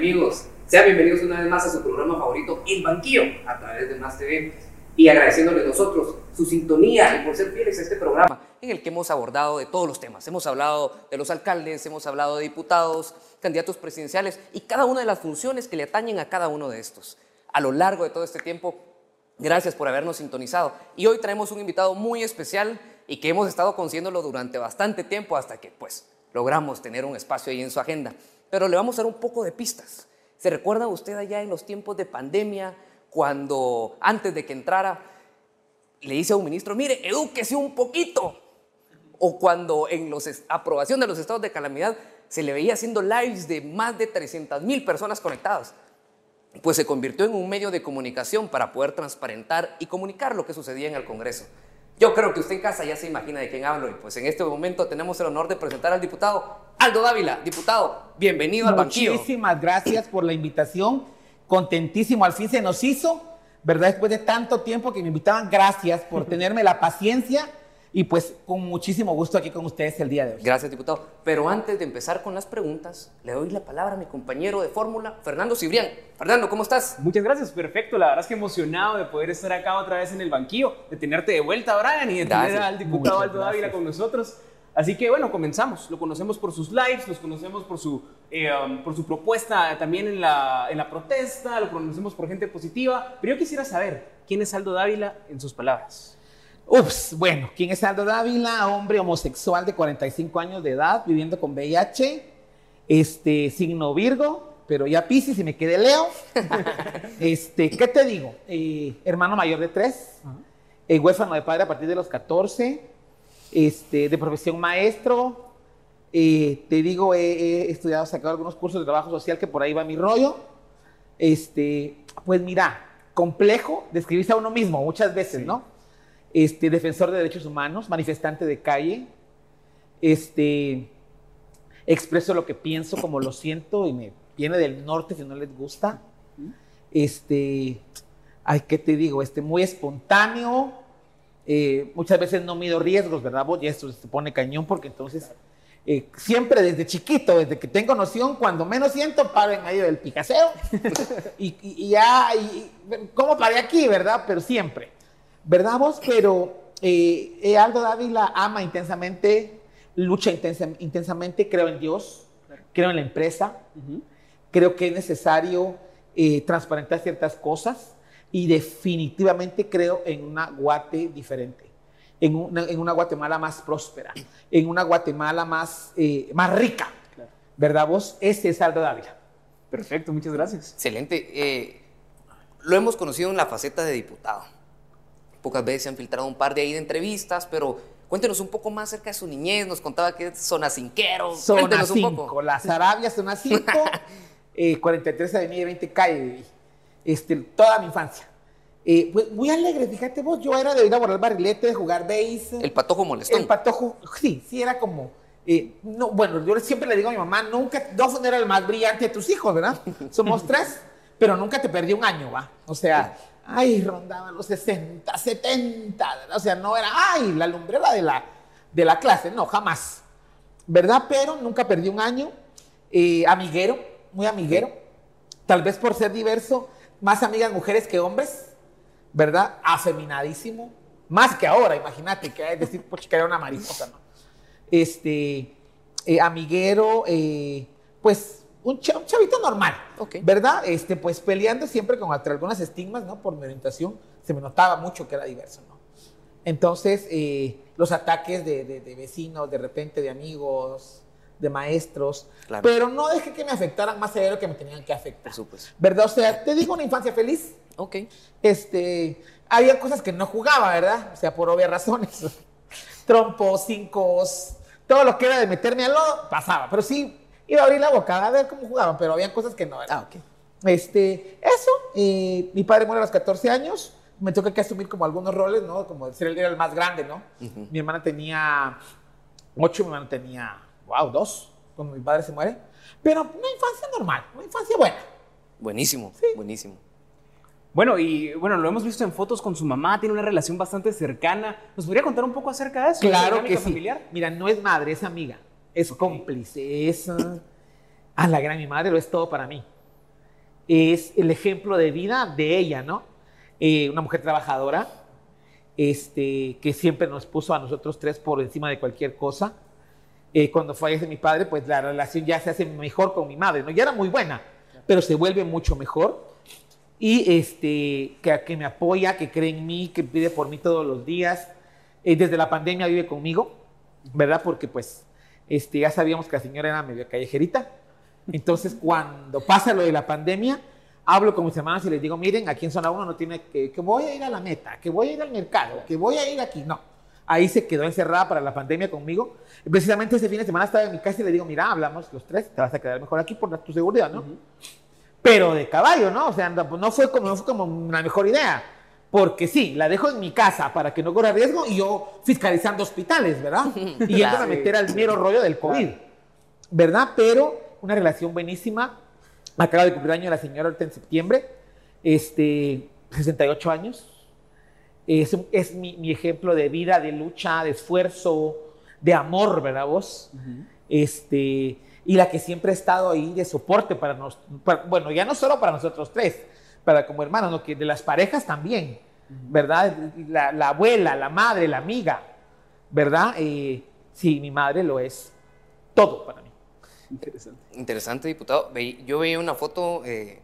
amigos. Sean bienvenidos una vez más a su programa favorito, El Banquillo, a través de Más TV. Y agradeciéndoles nosotros su sintonía y por ser fieles a este programa en el que hemos abordado de todos los temas. Hemos hablado de los alcaldes, hemos hablado de diputados, candidatos presidenciales y cada una de las funciones que le atañen a cada uno de estos. A lo largo de todo este tiempo, gracias por habernos sintonizado. Y hoy traemos un invitado muy especial y que hemos estado consiguiéndolo durante bastante tiempo hasta que, pues, logramos tener un espacio ahí en su agenda. Pero le vamos a dar un poco de pistas. ¿Se recuerda usted allá en los tiempos de pandemia, cuando antes de que entrara, le dice a un ministro, mire, edúquese un poquito? O cuando en la aprobación de los estados de calamidad se le veía haciendo lives de más de 300 mil personas conectadas. Pues se convirtió en un medio de comunicación para poder transparentar y comunicar lo que sucedía en el Congreso. Yo creo que usted en casa ya se imagina de quién hablo y pues en este momento tenemos el honor de presentar al diputado Aldo Dávila. Diputado, bienvenido al banquillo. Muchísimas gracias por la invitación. Contentísimo, al fin se nos hizo, ¿verdad? Después de tanto tiempo que me invitaban, gracias por tenerme la paciencia y pues con muchísimo gusto aquí con ustedes el día de hoy. Gracias, diputado. Pero antes de empezar con las preguntas, le doy la palabra a mi compañero de fórmula, Fernando Cibrián. Fernando, ¿cómo estás? Muchas gracias, perfecto. La verdad es que emocionado de poder estar acá otra vez en el banquillo, de tenerte de vuelta, Brian, y de tener al diputado Aldo Dávila con nosotros. Así que bueno, comenzamos. Lo conocemos por sus lives, los conocemos por su, eh, um, por su propuesta también en la, en la protesta, lo conocemos por gente positiva. Pero yo quisiera saber, ¿quién es Aldo Dávila en sus palabras? Ups, bueno, ¿quién es Aldo Dávila? Hombre homosexual de 45 años de edad, viviendo con VIH, este, signo Virgo, pero ya Pisces y me quedé Leo. este, ¿qué te digo? Eh, hermano mayor de tres, eh, huérfano de padre a partir de los 14, este, de profesión maestro. Eh, te digo, he, estudiado, sacado algunos cursos de trabajo social que por ahí va mi rollo. Este, pues mira, complejo describirse a uno mismo muchas veces, ¿no? este, defensor de derechos humanos, manifestante de calle, este, expreso lo que pienso como lo siento y me viene del norte si no les gusta. Este, ay, ¿qué te digo? Este, muy espontáneo, eh, muchas veces no mido riesgos, ¿verdad? y esto se pone cañón porque entonces eh, siempre desde chiquito, desde que tengo noción, cuando menos siento, paro en medio del picaseo y, y, ya, y, ¿cómo paré aquí, verdad? Pero siempre. ¿verdad vos? Pero eh, Aldo Dávila ama intensamente, lucha intensamente, creo en Dios, creo en la empresa, creo que es necesario eh, transparentar ciertas cosas y definitivamente creo en una Guate diferente. En una, Guatemala más próspera, en una Guatemala más, eh, más rica, ¿verdad vos? Ese es Aldo Dávila. Perfecto, muchas gracias. Excelente. Eh, lo hemos conocido en la faceta de diputado Pocas veces se han filtrado un par de ahí de entrevistas, pero cuéntenos un poco más acerca de su niñez. Nos contaba que es zona cinquero. Zona 5, Las Arabias, zona 5, eh, 43 Avenida 20 Calle, este, toda mi infancia. Eh, pues muy alegre, fíjate vos, yo era de ir a borrar barrilete, de jugar base. El patojo molestón. El patojo, sí, sí, era como... Eh, no, bueno, yo siempre le digo a mi mamá, nunca, no era el más brillante de tus hijos, ¿verdad? Somos tres, pero nunca te perdí un año, ¿va? O sea, ay, rondaban los 60, 70, o sea, no era, ay, la lumbrera de la, de la clase, no, jamás, ¿verdad? Pero nunca perdí un año, eh, amiguero, muy amiguero, tal vez por ser diverso, más amigas mujeres que hombres, ¿verdad? Afeminadísimo, más que ahora, imagínate, que es decir, pues que era una mariposa, ¿no? Este, eh, amiguero, eh, pues un, chavito normal, ¿verdad? Este, pues peleando siempre con algunas estigmas, ¿no? Por mi orientación, se me notaba mucho que era diverso, ¿no? Entonces, eh, los ataques de, vecinos, de repente de amigos, de maestros, pero no dejé que me afectaran más allá de lo que me tenían que afectar. ¿Verdad? O sea, te digo una infancia feliz. Ok. Este, había cosas que no jugaba, ¿verdad? O sea, por obvias razones. Trompos, cinco, todo lo que era de meterme al lodo, pasaba. Pero sí, iba a abrir la boca a ver cómo jugaban, pero había cosas que no eran. Ah, ok. Este, eso, mi padre muere a los 14 años, me toca que asumir como algunos roles, ¿no? Como ser el, era el más grande, ¿no? Mi hermana tenía 8, mi hermana tenía, wow, 2, cuando mi padre se muere. Pero una infancia normal, una infancia buena. Buenísimo, buenísimo. Bueno, y bueno, lo hemos visto en fotos con su mamá, tiene una relación bastante cercana. ¿Nos podría contar un poco acerca de eso? Claro que sí. Familiar? Mira, no es madre, es amiga es cómplice, es, a la gran mi madre lo es todo para mí. Es el ejemplo de vida de ella, ¿no? Eh, una mujer trabajadora, este, que siempre nos puso a nosotros tres por encima de cualquier cosa. Eh, cuando fallece mi padre, pues la relación ya se hace mejor con mi madre, ¿no? Ya era muy buena, pero se vuelve mucho mejor. Y este, que, que me apoya, que cree en mí, que pide por mí todos los días. Eh, desde la pandemia vive conmigo, ¿verdad? Porque pues este, ya sabíamos que la señora era medio callejerita. Entonces, cuando pasa lo de la pandemia, hablo con mis hermanos y les digo, miren, aquí en zona 1 no tiene que, que voy a ir a la meta, que voy a ir al mercado, que voy a ir aquí. No, ahí se quedó encerrada para la pandemia conmigo. precisamente ese fin de semana estaba en mi casa y le digo, mira, hablamos los tres, te vas a quedar mejor aquí por tu seguridad, ¿no? Pero de caballo, ¿no? O sea, no fue, como, no fue como una mejor idea. Porque sí, la dejo en mi casa para que no corra riesgo y yo fiscalizando hospitales, ¿verdad? Y yendo a meter al mero rollo del COVID, ¿verdad? Pero una relación buenísima. Acaba de cumplir año la señora ahorita en septiembre, este, 68 años. Es, es mi, mi, ejemplo de vida, de lucha, de esfuerzo, de amor, ¿verdad vos? este, y la que siempre ha estado ahí de soporte para nosotros, bueno, ya no solo para nosotros tres, para como hermanos, ¿no? que de las parejas también, ¿verdad? La, la, abuela, la madre, la amiga, ¿verdad? Eh, sí, mi madre lo es todo para mí. Interesante. Interesante, diputado. Yo veía una foto, eh,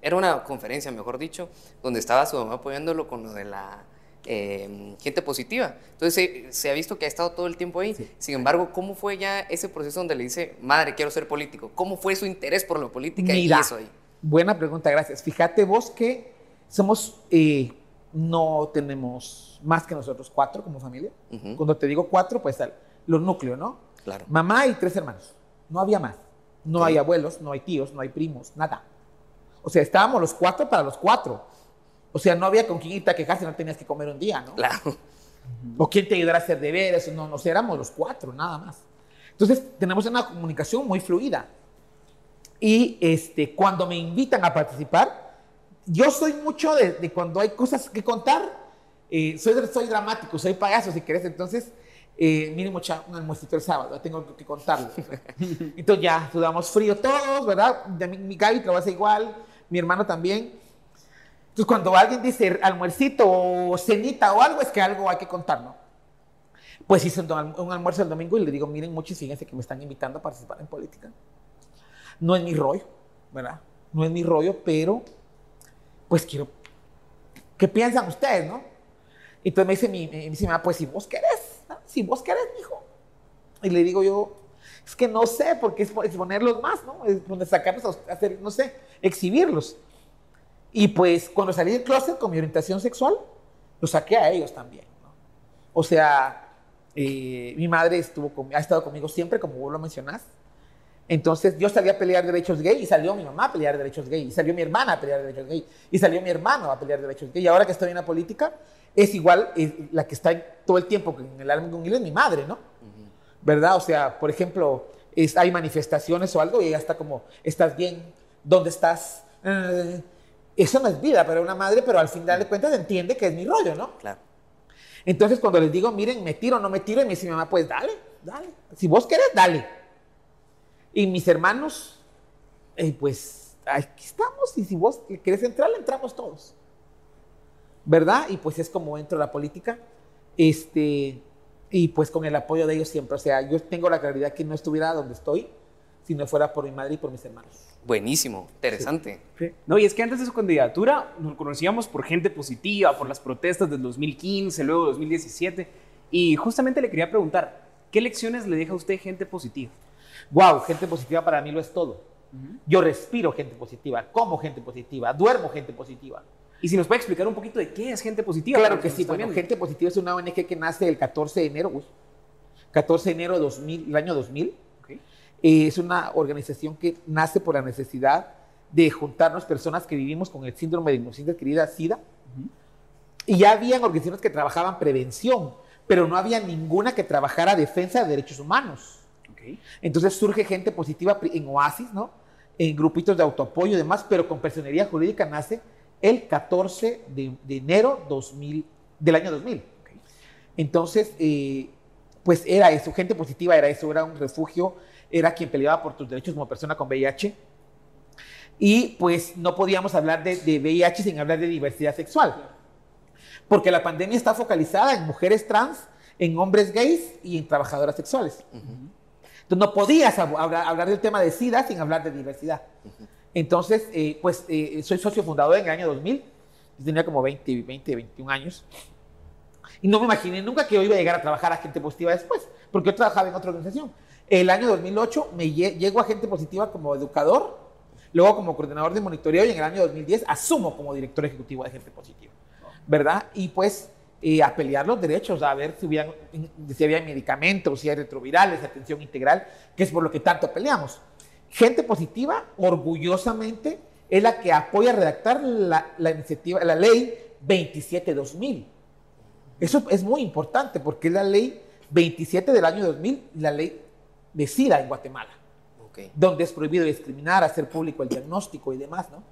era una conferencia, mejor dicho, donde estaba su mamá apoyándolo con lo de la eh, gente positiva. Entonces se, ha visto que ha estado todo el tiempo ahí. Sí. Sin embargo, ¿cómo fue ya ese proceso donde le dice, madre, quiero ser político? ¿Cómo fue su interés por la política Mira, y eso ahí? Buena pregunta, gracias. Fíjate vos que somos, eh, no tenemos más que nosotros cuatro como familia. Uh -huh. Cuando te digo cuatro, pues los núcleos, ¿no? Claro. Mamá y tres hermanos. No había más. No hay abuelos, no hay tíos, no hay primos, nada. O sea, estábamos los cuatro para los cuatro. O sea, no había con quién irte a quejarse, no tenías que comer un día, ¿no? Claro. O quién te ayudara a hacer deberes, no, no sé, éramos los cuatro, nada más. Entonces, tenemos una comunicación muy fluida. Y este, cuando me invitan a participar, yo soy mucho de, de cuando hay cosas que contar, eh, soy, soy dramático, soy payaso, si querés, entonces eh, mínimo un almuercito el sábado, tengo que contarlo. Entonces ya sudamos frío todos, ¿verdad? Mi, mi Gaby trabaja igual, mi hermano también. Entonces cuando alguien dice almuercito o cenita o algo, es que algo hay que contar, ¿no? Pues hice un, un almuerzo el domingo y le digo, miren, muchos fíjense que me están invitando a participar en política. No es mi rollo, ¿verdad? No es mi rollo, pero pues quiero... ¿Qué piensan ustedes, no? Entonces me dice mi, mi mamá, pues si vos querés, ¿no? si vos querés, hijo. Y le digo yo, es que no sé, porque es exponerlos más, ¿no? Es sacarlos a hacer, no sé, exhibirlos. Y pues cuando salí del closet con mi orientación sexual, los saqué a ellos también, ¿no? O sea, eh, mi madre estuvo con, ha estado conmigo siempre, como vos lo mencionás. Entonces yo salí a pelear derechos gay y salió mi mamá a pelear derechos gay y salió mi hermana a pelear derechos gay y salió mi hermano a pelear derechos gay. Y ahora que estoy en la política, es igual es la que está todo el tiempo en el álbum con él es mi madre, ¿no? Uh -huh. ¿Verdad? O sea, por ejemplo, es, hay manifestaciones o algo y ella está como, ¿estás bien? ¿Dónde estás? Eh, eso no es vida para una madre, pero al final de cuentas entiende que es mi rollo, ¿no? Claro. Entonces cuando les digo, miren, me tiro o no me tiro, y me dice mi mamá, pues dale, dale. Si vos querés, dale. Y mis hermanos, eh, pues aquí estamos y si vos querés entrar, entramos todos. ¿Verdad? Y pues es como entro a la política. Este, y pues con el apoyo de ellos siempre. O sea, yo tengo la claridad que no estuviera donde estoy si no fuera por mi madre y por mis hermanos. Buenísimo, interesante. Sí. Sí. No, y es que antes de su candidatura nos conocíamos por gente positiva, por las protestas del 2015, luego 2017. Y justamente le quería preguntar, ¿qué lecciones le deja a usted gente positiva? wow, gente positiva para mí lo es todo. Uh -huh. Yo respiro gente positiva, como gente positiva, duermo gente positiva. Y si nos puede explicar un poquito de qué es gente positiva. Claro que sí, bueno, Gente Positiva es una ONG que nace el 14 de enero, uy, 14 de enero de 2000, el año 2000. Okay. Eh, es una organización que nace por la necesidad de juntarnos personas que vivimos con el síndrome de inmunodeficiencia adquirida SIDA. Uh -huh. Y ya habían organizaciones que trabajaban prevención, pero no había ninguna que trabajara defensa de derechos humanos. Okay. Entonces surge gente positiva en Oasis, ¿no? En grupitos de autoapoyo y demás, pero con personería jurídica nace el 14 de, de enero 2000, del año 2000. Okay. Entonces, eh, pues era eso, gente positiva era eso, era un refugio era quien peleaba por tus derechos como persona con VIH. Y pues no podíamos hablar de, de VIH sin hablar de diversidad sexual. Porque la pandemia está focalizada en mujeres trans, en hombres gays y en trabajadoras sexuales. Entonces no podías hablar, del tema de SIDA sin hablar de diversidad. Entonces, eh, pues eh, soy socio fundador en el año 2000, tenía como 20, 20, 21 años. Y no me imaginé nunca que yo iba a llegar a trabajar a gente positiva después, porque yo trabajaba en otra organización. El año 2008 me llego a gente positiva como educador, luego como coordinador de monitoreo y en el año 2010 asumo como director ejecutivo de gente positiva. ¿Verdad? Y pues eh, a pelear los derechos, a ver si, si había medicamentos, si hay retrovirales, atención integral, que es por lo que tanto peleamos. Gente positiva, orgullosamente, es la que apoya a redactar la, la iniciativa, la ley 27-2000. Eso es muy importante porque es la ley 27 del año 2000, la ley de SIDA en Guatemala, donde es prohibido discriminar, hacer público el diagnóstico y demás, ¿no?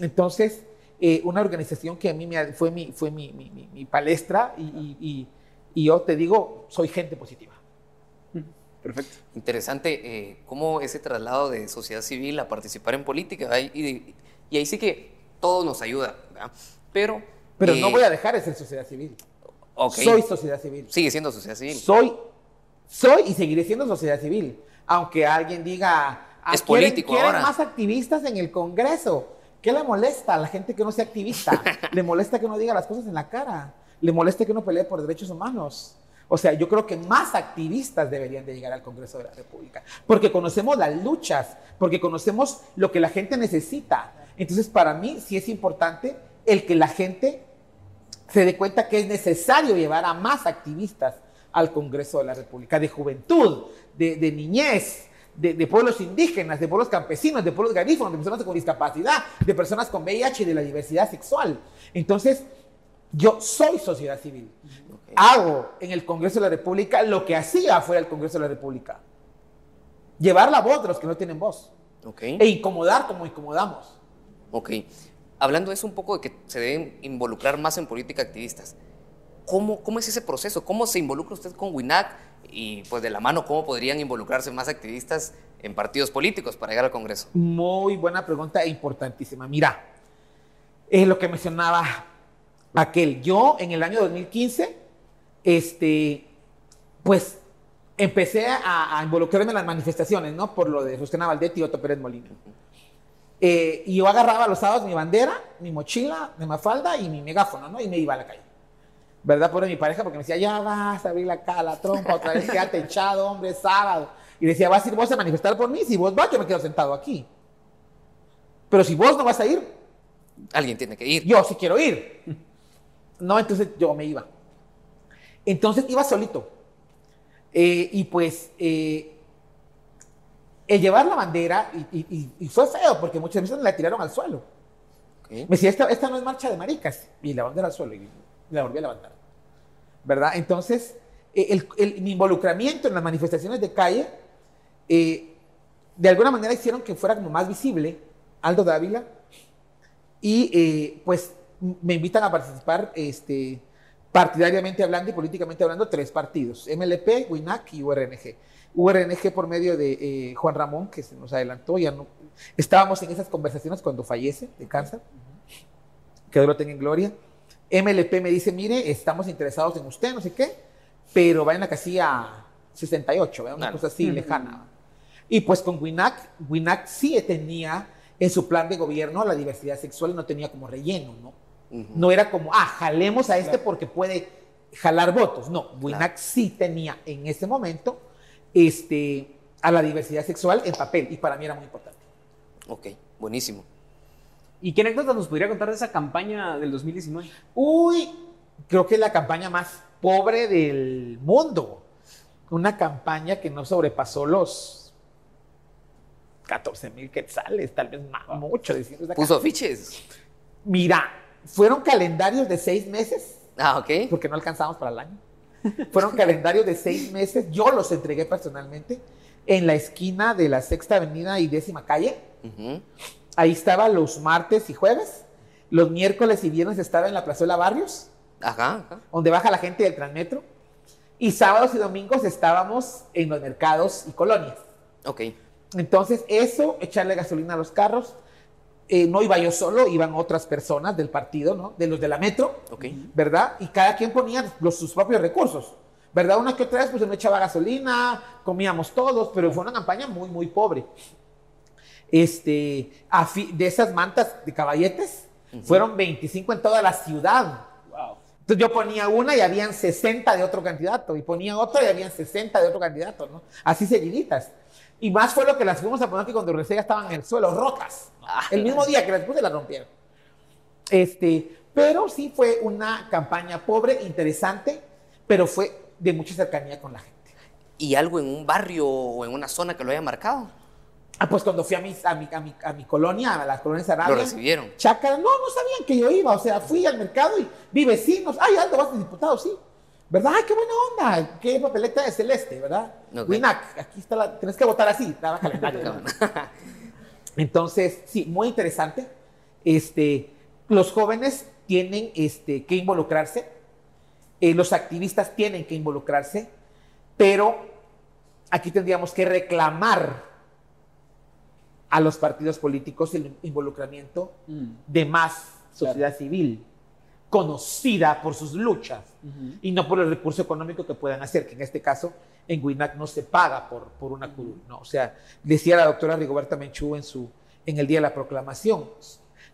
Entonces, eh, una organización que a mí me, fue, mi, fue mi, mi, mi palestra y, y, y, yo te digo, soy gente positiva. Perfecto. Interesante eh, cómo ese traslado de sociedad civil a participar en política, y, y ahí sí que todo nos ayuda, ¿verdad? Pero... Pero no eh, voy a dejar de ser sociedad civil. Soy sociedad civil. Sigue siendo sociedad civil. Soy, soy y seguiré siendo sociedad civil. Aunque alguien diga, ah, es político quieren más activistas en el Congreso. ¿Qué le molesta a la gente que no sea activista? le molesta que no diga las cosas en la cara. Le molesta que no pelee por derechos humanos. O sea, yo creo que más activistas deberían de llegar al Congreso de la República, porque conocemos las luchas, porque conocemos lo que la gente necesita. Entonces, para mí sí es importante el que la gente se dé cuenta que es necesario llevar a más activistas al Congreso de la República, de juventud, de, niñez, de, pueblos indígenas, de pueblos campesinos, de pueblos garífonos, de personas con discapacidad, de personas con VIH y de la diversidad sexual. Entonces, yo soy sociedad civil. Hago en el Congreso de la República lo que hacía fuera del Congreso de la República. Llevar la voz de los que no tienen voz. E incomodar como incomodamos. Ok hablando de eso un poco de que se deben involucrar más en política activistas. ¿Cómo, ¿Cómo es ese proceso? ¿Cómo se involucra usted con WINAC? Y pues de la mano, ¿cómo podrían involucrarse más activistas en partidos políticos para llegar al Congreso? Muy buena pregunta e importantísima. Mira, es lo que mencionaba aquel. Yo en el año 2015, este, pues empecé a, involucrarme en las manifestaciones, ¿no? Por lo de Justina Valdetti y Otto Pérez Molina. Eh, y yo agarraba los sábados mi bandera, mi mochila mi mafalda y mi megáfono, ¿no? Y me iba a la calle. ¿Verdad? Por mi pareja, porque me decía, ya vas a abrir la, cara, la trompa, otra vez quédate echado, hombre, sábado. Y decía, vas a ir vos a manifestar por mí, si vos vas, yo me quedo sentado aquí. Pero si vos no vas a ir, alguien tiene que ir. Yo sí quiero ir. No, entonces yo me iba. Entonces iba solito. Eh, y pues eh, el llevar la bandera, y, fue feo, porque muchas veces la tiraron al suelo. Me decía, esta, esta, no es marcha de maricas, y la bandera al suelo, y la volví a levantar. ¿Verdad? Entonces, eh, el, mi involucramiento en las manifestaciones de calle, de alguna manera hicieron que fuera como más visible Aldo Dávila, y pues me invitan a participar este, partidariamente hablando y políticamente hablando tres partidos, MLP, WINAC y URNG. URNG por medio de eh, Juan Ramón, que se nos adelantó, ya no. Estábamos en esas conversaciones cuando fallece de cáncer, que Dios lo tenga en gloria. MLP me dice, mire, estamos interesados en usted, no sé qué, pero va en la casilla 68, una cosa así lejana. Y pues con WINAC, WINAC sí tenía en su plan de gobierno la diversidad sexual y no tenía como relleno, ¿no? No era como, ah, jalemos a este porque puede jalar votos. No, WINAC sí tenía en ese momento este, a la diversidad sexual en papel y para mí era muy importante. Ok, buenísimo. ¿Y qué anécdotas nos podría contar de esa campaña del 2019? Uy, creo que es la campaña más pobre del mundo. Una campaña que no sobrepasó los 14 mil quetzales, tal vez más, mucho. ¿Puso afiches? Mira, fueron calendarios de seis meses. Ah, ok. Porque no alcanzamos para el año. Fueron calendarios de seis meses. Yo los entregué personalmente en la esquina de la Sexta Avenida y Décima Calle. Ahí estaba los martes y jueves. Los miércoles y viernes estaba en la Plazuela Barrios. Donde baja la gente del Transmetro. Y sábados y domingos estábamos en los mercados y colonias. Ok. Entonces, eso, echarle gasolina a los carros. Eh, no iba yo solo, iban otras personas del partido, ¿no? De los de la metro, Ok. ¿verdad? Y cada quien ponía los, sus propios recursos, ¿verdad? Una que otra vez, pues se me echaba gasolina, comíamos todos, pero fue una campaña muy, muy pobre. Este, de esas mantas de caballetes, fueron 25 en toda la ciudad. Wow. Entonces yo ponía una y habían 60 de otro candidato, y ponía otra y habían 60 de otro candidato, ¿no? Así seguiditas. Y más fue lo que las fuimos a poner que cuando recién ya estaban en el suelo, rotas. El mismo día que las puse las rompieron. Este, pero sí fue una campaña pobre, interesante, pero fue de mucha cercanía con la gente. ¿Y algo en un barrio o en una zona que lo haya marcado? Ah, pues cuando fui a mi, a mi, a mi, a mi colonia, a la colonia Sarabia. Lo recibieron. Chácara, no, no sabían que yo iba. O sea, fui al mercado y vi vecinos. Ay, Aldo, vas de diputado, sí. ¿Verdad? Ay, qué buena onda. Qué papeleta de celeste, ¿verdad? Ok. Winac, aquí está la. Tienes que votar así, estaba calendario. Entonces, sí, muy interesante. Este, los jóvenes tienen este, que involucrarse, eh, los activistas tienen que involucrarse, pero aquí tendríamos que reclamar a los partidos políticos el involucramiento Mm. de más sociedad civil, conocida por sus luchas y no por el recurso económico que puedan hacer, que en este caso en Winac no se paga por, por una curul. ¿no? O sea, decía la doctora Rigoberta Menchú en, su, en el día de la proclamación,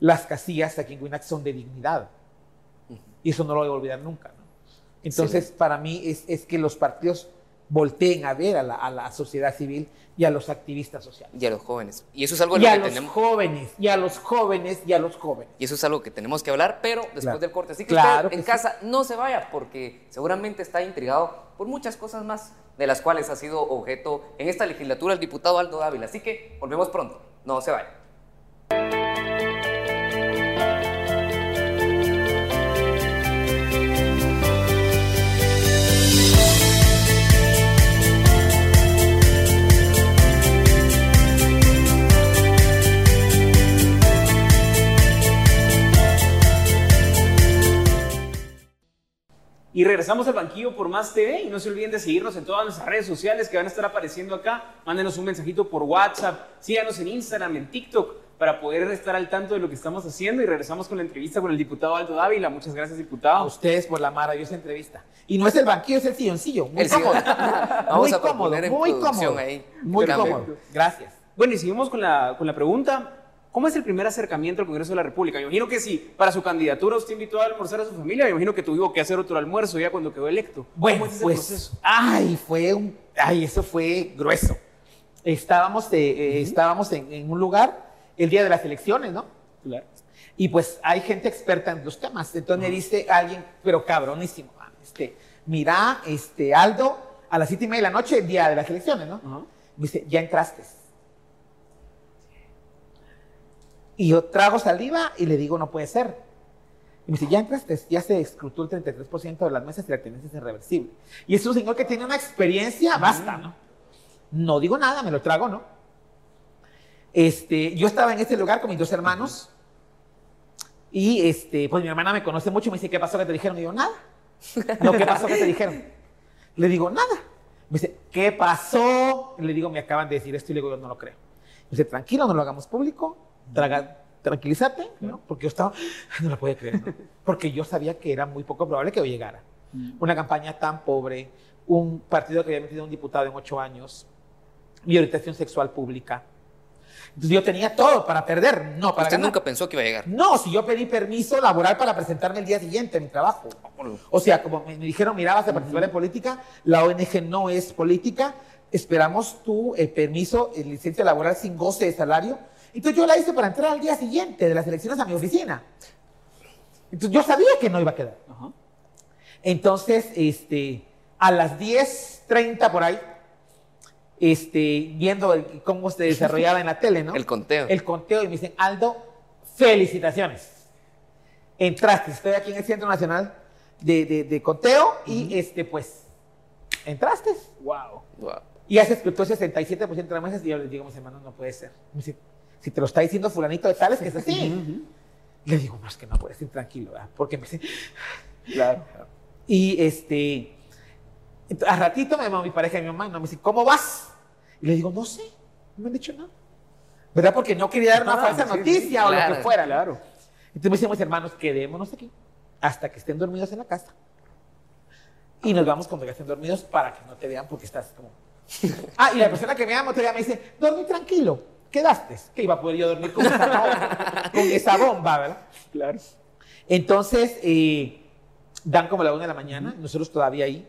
las casillas aquí en Winac son de dignidad. Y eso no lo voy a olvidar nunca. ¿no? Entonces, para mí es, es que los partidos volteen a ver a la, a la sociedad civil y a los activistas sociales. Y a los jóvenes. Y eso es algo de Y lo a que los tenemos. jóvenes, y a los jóvenes, y a los jóvenes. Y eso es algo que tenemos que hablar, pero después Claro. del corte. Así que Claro usted en sí. casa no se vaya, porque seguramente está intrigado por muchas cosas más de las cuales ha sido objeto en esta legislatura el diputado Aldo Dávila. Así que volvemos pronto. No se vaya. Y regresamos al banquillo por Más TV y no se olviden de seguirnos en todas nuestras redes sociales que van a estar apareciendo acá. Mándenos un mensajito por WhatsApp, síganos en Instagram, en TikTok para poder estar al tanto de lo que estamos haciendo y regresamos con la entrevista con el diputado Aldo Dávila. Muchas gracias, A diputado. ustedes por la maravillosa entrevista. Y no es el banquillo, es el silloncillo. Muy El cómodo. Vamos muy a cómodo, en muy cómodo. ahí. Muy Perfecto. cómodo. Gracias. Bueno, y seguimos con la, con la pregunta. ¿Cómo es el primer acercamiento al Congreso de la República? Me imagino que si para su candidatura usted invitó a almorzar a su familia, me imagino que tuvo que hacer otro almuerzo ya cuando quedó electo. Bueno, ¿Cómo es ese pues, proceso? ay, fue un, ay, eso fue grueso. Estábamos, de- eh, estábamos en, en un lugar el día de las elecciones, ¿no? Claro. Y pues hay gente experta en los temas. Entonces me dice alguien, pero cabronísimo, ah, este, mira, este, Aldo, a las siete y media de la noche, el día de las elecciones, ¿no? Me dice, ya entraste. Y yo trago saliva y le digo, no puede ser. Y me dice, ya entraste, ya se escrutó el 33% de las mesas y la tendencia es irreversible. Y es un señor que tiene una experiencia, basta, ¿no? No digo nada, me lo trago, ¿no? Este, yo estaba en este lugar con mis dos hermanos y este, pues mi hermana me conoce mucho y me dice, ¿qué pasó que te dijeron? Y digo, nada. No, ¿qué pasó que te dijeron? Le digo, nada. Me dice, ¿qué pasó? Le digo, me acaban de decir esto y le digo, yo no lo creo. Me dice, tranquilo, no lo hagamos público, traga, tranquilízate, ¿no? Porque yo estaba, no lo podía creer, ¿no? Porque yo sabía que era muy poco probable que yo llegara. Una campaña tan pobre, un partido que había metido un diputado en ocho años, mi orientación sexual pública. Entonces yo tenía todo para perder, no para Usted ganar. nunca pensó que iba a llegar. No, si yo pedí permiso laboral para presentarme el día siguiente en mi trabajo. O sea, como me, me dijeron, mira, vas a participar en política, la ONG no es política, esperamos tu eh, permiso, eh, licencia laboral sin goce de salario. Entonces yo la hice para entrar al día siguiente de las elecciones a mi oficina. Entonces yo sabía que no iba a quedar. Ajá. Entonces, este, a las 10.30 por ahí, este, viendo el- cómo se desarrollaba en la tele, ¿no? El conteo. El conteo y me dicen, Aldo, felicitaciones. Entraste, estoy aquí en el Centro Nacional de, de- de Conteo y este, pues, entraste. Wow. Wow. Y ya se escrutó 67% de las mesas y yo les digo a mis hermanos, no puede ser. Me dice, si te lo está diciendo fulanito de tales que es así. Le digo, no, es que no puedes ir tranquilo, ¿verdad? Porque me dice, Claro. y este, a ratito me llamó mi pareja y mi mamá, y me dice, ¿cómo vas? Y le digo, no sé. No me han dicho nada. ¿Verdad? Porque no quería dar una Ah, falsa sí, sí, noticia o lo que fuera. Claro. Entonces me dicen mis hermanos, quedémonos aquí hasta que estén dormidos en la casa. Y nos vamos cuando ya estén dormidos para que no te vean porque estás como... Ah, y la persona que me llama otro día me dice, dormí tranquilo, quedaste. Que iba a poder yo dormir con esa bomba, con esa bomba ¿verdad? Claro. Entonces, eh, dan como la una de la mañana, nosotros todavía ahí,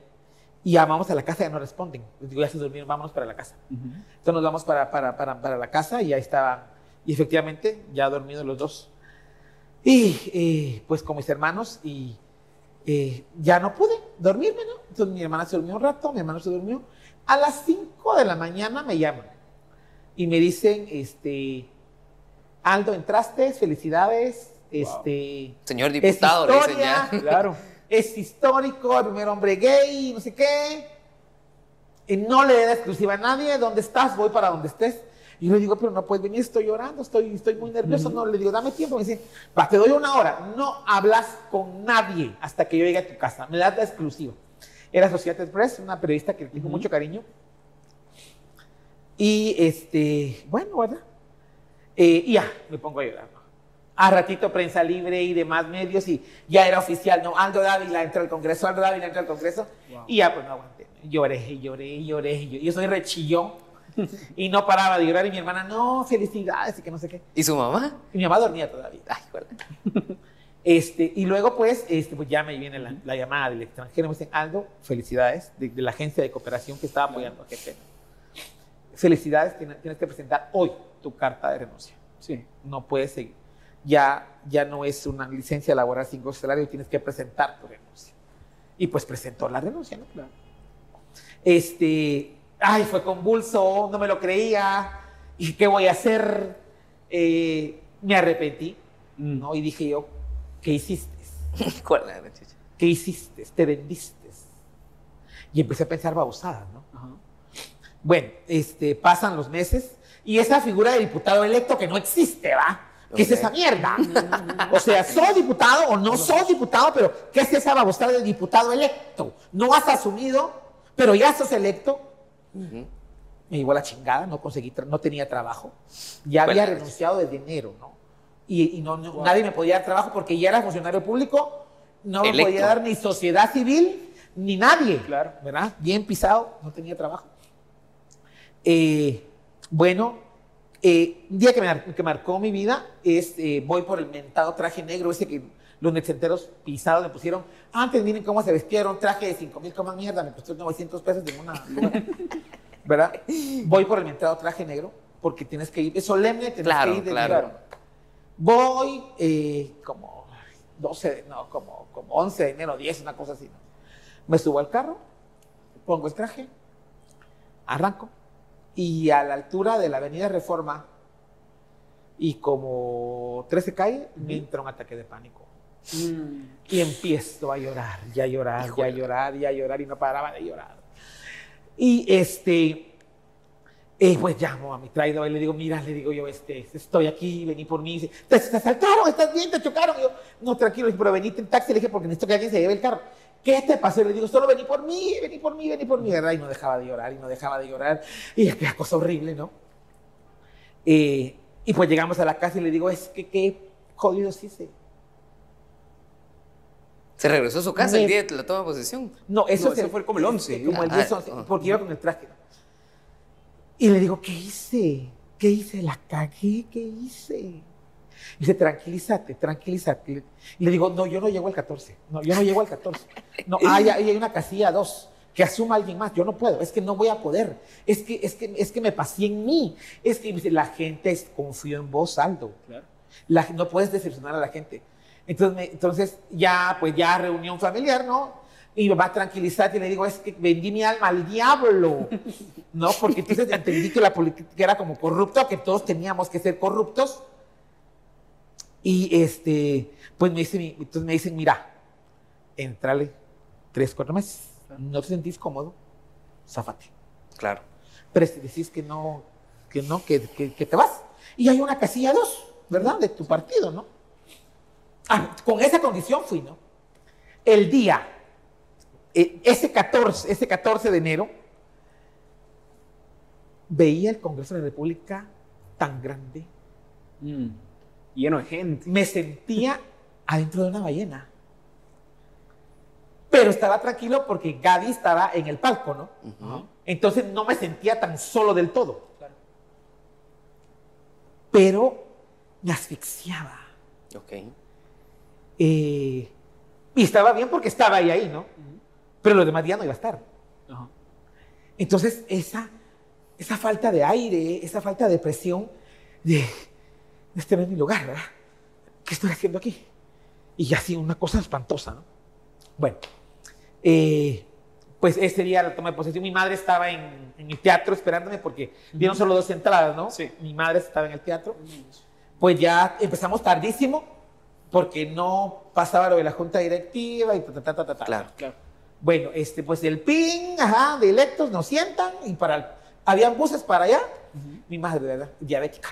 y llamamos a la casa y ya no responden. Les digo, ya se durmieron, vámonos para la casa. Entonces nos vamos para, para, para, para la casa y ahí estaba, y efectivamente, ya dormidos los dos. Y eh, pues con mis hermanos, y eh, ya no pude dormirme, ¿no? Entonces mi hermana se durmió un rato, mi hermano se durmió. A las 5 de la mañana me llaman y me dicen, este, Aldo, entraste, felicidades, este... Señor diputado, le es dicen ya. historia, Claro. es histórico, el primer hombre gay, no sé qué. Y no le da exclusiva a nadie. ¿Dónde estás? Voy para donde estés. Y yo le digo, pero no puedes venir, estoy llorando, estoy, estoy muy nervioso. No, le digo, dame tiempo. Me dice, va, te doy una hora. No hablas con nadie hasta que yo llegue a tu casa. Me das la exclusiva. Era Sociedad Press, una periodista que le tengo mucho cariño. Y este, bueno, ¿verdad? Eh, y ya, me pongo a llorar. ¿no? A ratito prensa libre y demás medios y ya era oficial, ¿no? Aldo Dávila entra al Congreso, Aldo Dávila entra al Congreso. Y ya, pues no aguanté. Lloré lloré lloré. y lloré. Yo soy rechillón y no paraba de llorar. Y mi hermana, no, felicidades y que no sé qué. ¿Y su mamá? Y mi mamá dormía todavía. Ay, joder. Este, y luego, pues, este, pues ya me viene la, la llamada del extranjero. Me dicen, Aldo, felicidades, de, de la agencia de cooperación que estaba apoyando a GP. Felicidades, tienes, que presentar hoy tu carta de renuncia. Sí. No puedes seguir. Ya, ya no es una licencia laboral sin goce de salario, tienes que presentar tu renuncia. Y pues presentó la renuncia, ¿no? Claro. Este, ay, fue convulso, no me lo creía. ¿Y qué voy a hacer? Eh, me arrepentí, Mm. ¿no? Y dije yo, ¿qué hiciste? ¿Cuál era? ¿Qué hiciste? ¿Te vendiste? Y empecé a pensar babosadas, ¿no? Bueno, este, pasan los meses y esa figura de diputado electo que no existe, ¿va? ¿Qué es esa mierda? O sea, soy diputado o no soy diputado, pero ¿qué es esa babosada de diputado electo? No has asumido, pero ya sos electo. Ujú. Me llevó la chingada, no conseguí, no tenía trabajo. Ya había renunciado desde enero, ¿no? Y, y no, no- nadie me podía dar trabajo porque ya era funcionario público, no me podía dar ni sociedad civil, ni nadie. Claro. ¿Verdad? Bien pisado, no tenía trabajo. Eh, bueno, eh, un día que, me mar- que marcó mi vida es, eh, voy por el mentado traje negro, ese que los netcenteros pisados me pusieron. Antes miren cómo se vestieron, traje de 5 mil como mierda, me costó 900 pesos en una... ¿Verdad? Voy por el mentado traje negro, porque tienes que ir, es solemne, tienes Claro, que ir de claro. negro. Voy eh, como 12, de- no, como, como 11 de enero, 10, una cosa así. ¿no? Me subo al carro, pongo el traje, arranco, y a la altura de la avenida Reforma, y como 13 calle, me entra un ataque de pánico. Mm. Y empiezo a llorar, ya llorar, Híjole. ya llorar, ya llorar, y no paraba de llorar. Y este, eh, pues llamo a mi traidor y le digo, mira, le digo yo, este, estoy aquí, vení por mí. Y dice, te, te asaltaron, estás bien, te chocaron. Y yo, no, tranquilo, pero venite en taxi, le dije, porque necesito que alguien se lleve el carro. ¿Qué te pasó? Y le digo, solo vení por mí, vení por mí, vení por mí, ¿verdad? Y no dejaba de llorar, y no dejaba de llorar. Y es que es cosa horrible, ¿no? Eh, y pues llegamos a la casa y le digo, es que qué jodidos hice. Se regresó a su casa el Me- día de la toma de posesión. No, eso, No, ese fue como el 11. Como el Ah, 10, 11, ah. porque iba con el traje. Y le digo, ¿qué hice? ¿Qué hice? La cagué, ¿qué hice? Y dice, tranquilízate, tranquilízate. Y le digo, no, yo no llego al 14. No, yo no llego al 14. No, hay, hay una casilla 2 que asuma alguien más. Yo no puedo, es que no voy a poder. Es que, es que, es que me pasé en mí. Es que la gente confío en vos, Aldo. Claro. La- no puedes decepcionar a la gente. Entonces, me- entonces ya, pues ya reunión familiar, ¿no? Y va a tranquilizar y le digo, es que vendí mi alma al diablo, ¿no? Porque entonces entendí que la política era como corrupta, que todos teníamos que ser corruptos. Y este, pues me dicen, entonces me dicen, mira, entrale tres, cuatro meses. No te sentís cómodo, zafate. Claro. Pero si decís que no, que no, que, que- que te vas. Y hay una casilla dos, ¿verdad? De tu partido, ¿no? Ah, con esa condición fui, ¿no? El día, eh, ese, 14, ese 14 de enero, veía el Congreso de la República tan grande, Mm. Lleno de gente. me sentía adentro de una ballena. Pero estaba tranquilo porque Gaby estaba en el palco, ¿no? Entonces no me sentía tan solo del todo. Pero me asfixiaba. Ok. Eh, y estaba bien porque estaba ahí, ahí, ¿no? Pero los demás días no iba a estar. Entonces, esa, esa falta de aire, esa falta de presión, de, este no es mi lugar, ¿verdad? ¿Qué estoy haciendo aquí? Y así, una cosa espantosa, ¿no? Bueno, eh, pues ese día la toma de posesión, mi madre estaba en, en el teatro esperándome porque dieron solo dos entradas, ¿no? Sí. Mi madre estaba en el teatro. Pues ya empezamos tardísimo porque no pasaba lo de la junta directiva y ta, ta, ta, ta, ta, ta. Claro. Claro. Bueno, este, pues el PIN, ajá, de electos nos sientan y para el- habían buses para allá. Mi madre, ¿verdad? Diabética.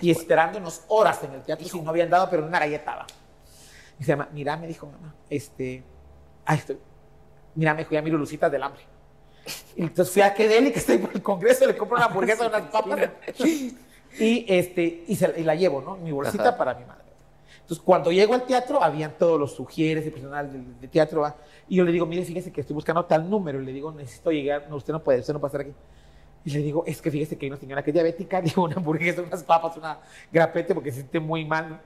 Y esperándonos horas en el teatro si no habían dado, pero una galleta. va. Y se llama, mira, me dijo mamá, este, ay, estoy, mira, me dijo, ya miro lucitas del hambre. Y entonces fui a Kedeli, que estoy por el congreso, le compro una hamburguesa, unas papas. Y, este, y, se- y la llevo, ¿no? Mi bolsita Ajá. para mi madre. Entonces, cuando llego al teatro, habían todos los sugieres y personal del de teatro. ¿va? Y yo le digo, mire, fíjese que estoy buscando tal número. Y le digo, necesito llegar. No, usted no puede, usted no puede estar aquí. Y le digo, es que fíjese que hay una señora que es diabética, digo, una hamburguesa, unas papas, una grapete, porque se siente muy mal.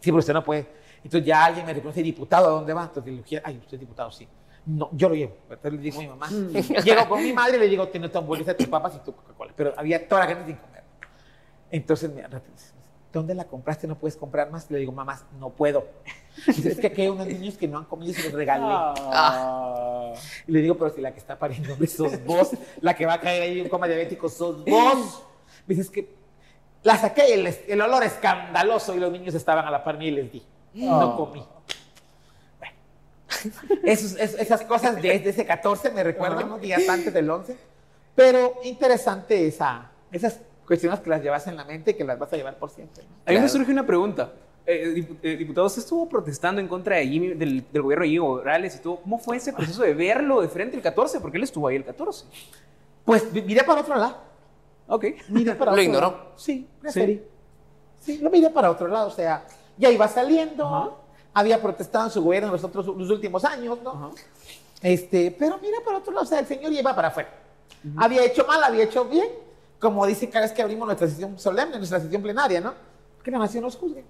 Sí, pero usted no puede. Entonces ya alguien me reconoce, diputado, ¿a dónde va? Entonces le dije, ay, usted es diputado, sí. No, yo lo llevo. Entonces le digo a mi mamá. Llego con mi madre y le digo, tiene tu hamburguesa, tus papas y tu Coca-Cola. Pero había toda la gente sin comer. Entonces, dice, ¿dónde la compraste? ¿No puedes comprar más? Le digo, mamá, no puedo. Dice, es que aquí hay unos niños que no han comido y se los regalé. Ah. Y le digo, pero si la que está pariendo, hombre, sos vos. La que va a caer ahí en coma diabético, sos vos. Me dice, es que la saqué, el, el olor escandaloso y los niños estaban a la par mía y les di. No Ah. comí. Bueno, esos- es- esas cosas de, de ese 14 me recuerdan unos días antes del 11. Pero interesante esa, esas cuestiones que las llevas en la mente y que las vas a llevar por siempre. ¿no? A mí me Claro. surge una pregunta. Eh, dipu- eh, diputado, usted estuvo protestando en contra de Jimmy, del, del gobierno de Jimmy Morales y todo. ¿Cómo fue ese proceso de verlo de frente el 14? Porque él estuvo ahí el 14. Pues mi- miré para otro lado. Ok. Miré para Lo otro ignoró. lado. Sí, Sí. sí. Sí, lo miré para otro lado. O sea, ya iba saliendo, Ajá. había protestado en su gobierno en los, otros, los últimos años, ¿no? Ajá. Este, pero mira para otro lado, o sea, el señor ya iba para afuera. Había hecho mal, había hecho bien, como dice cada vez que abrimos nuestra sesión solemne, nuestra sesión plenaria, ¿no? Que la nación nos juzgue.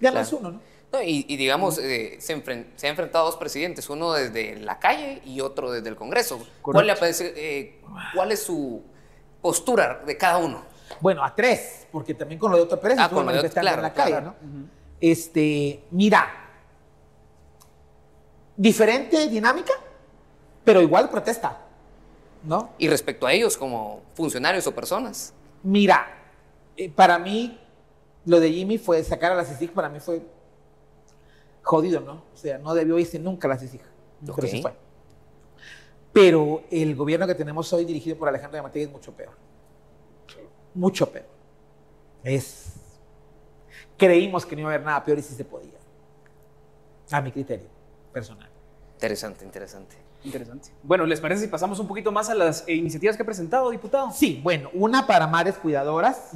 Ya no Claro. es uno, ¿no? No, y, y digamos, eh, se, enfren- se han enfrentado dos presidentes, uno desde la calle y otro desde el Congreso. ¿Cuál, le parece, eh, ¿Cuál es su postura de cada uno? Bueno, a tres, porque también con lo de Otto Pérez Ah, con lo de Otto, manifestando en la claro, calle, claro. ¿no? Este, mira, diferente dinámica, pero igual protesta, ¿no? Y respecto a ellos como funcionarios o personas. Mira, eh, para mí, lo de Jimmy fue sacar a la CICIG, para mí fue jodido, ¿no? O sea, no debió irse nunca a la CICIG, pero se fue. Pero el gobierno que tenemos hoy, dirigido por Alejandro Yamatei, es mucho peor. Mucho peor. Es. Creímos que no iba a haber nada peor y sí se podía. A mi criterio personal. Interesante, interesante. Interesante. Bueno, ¿les parece si pasamos un poquito más a las eh, iniciativas que ha presentado, diputado? Sí, bueno, una para madres cuidadoras,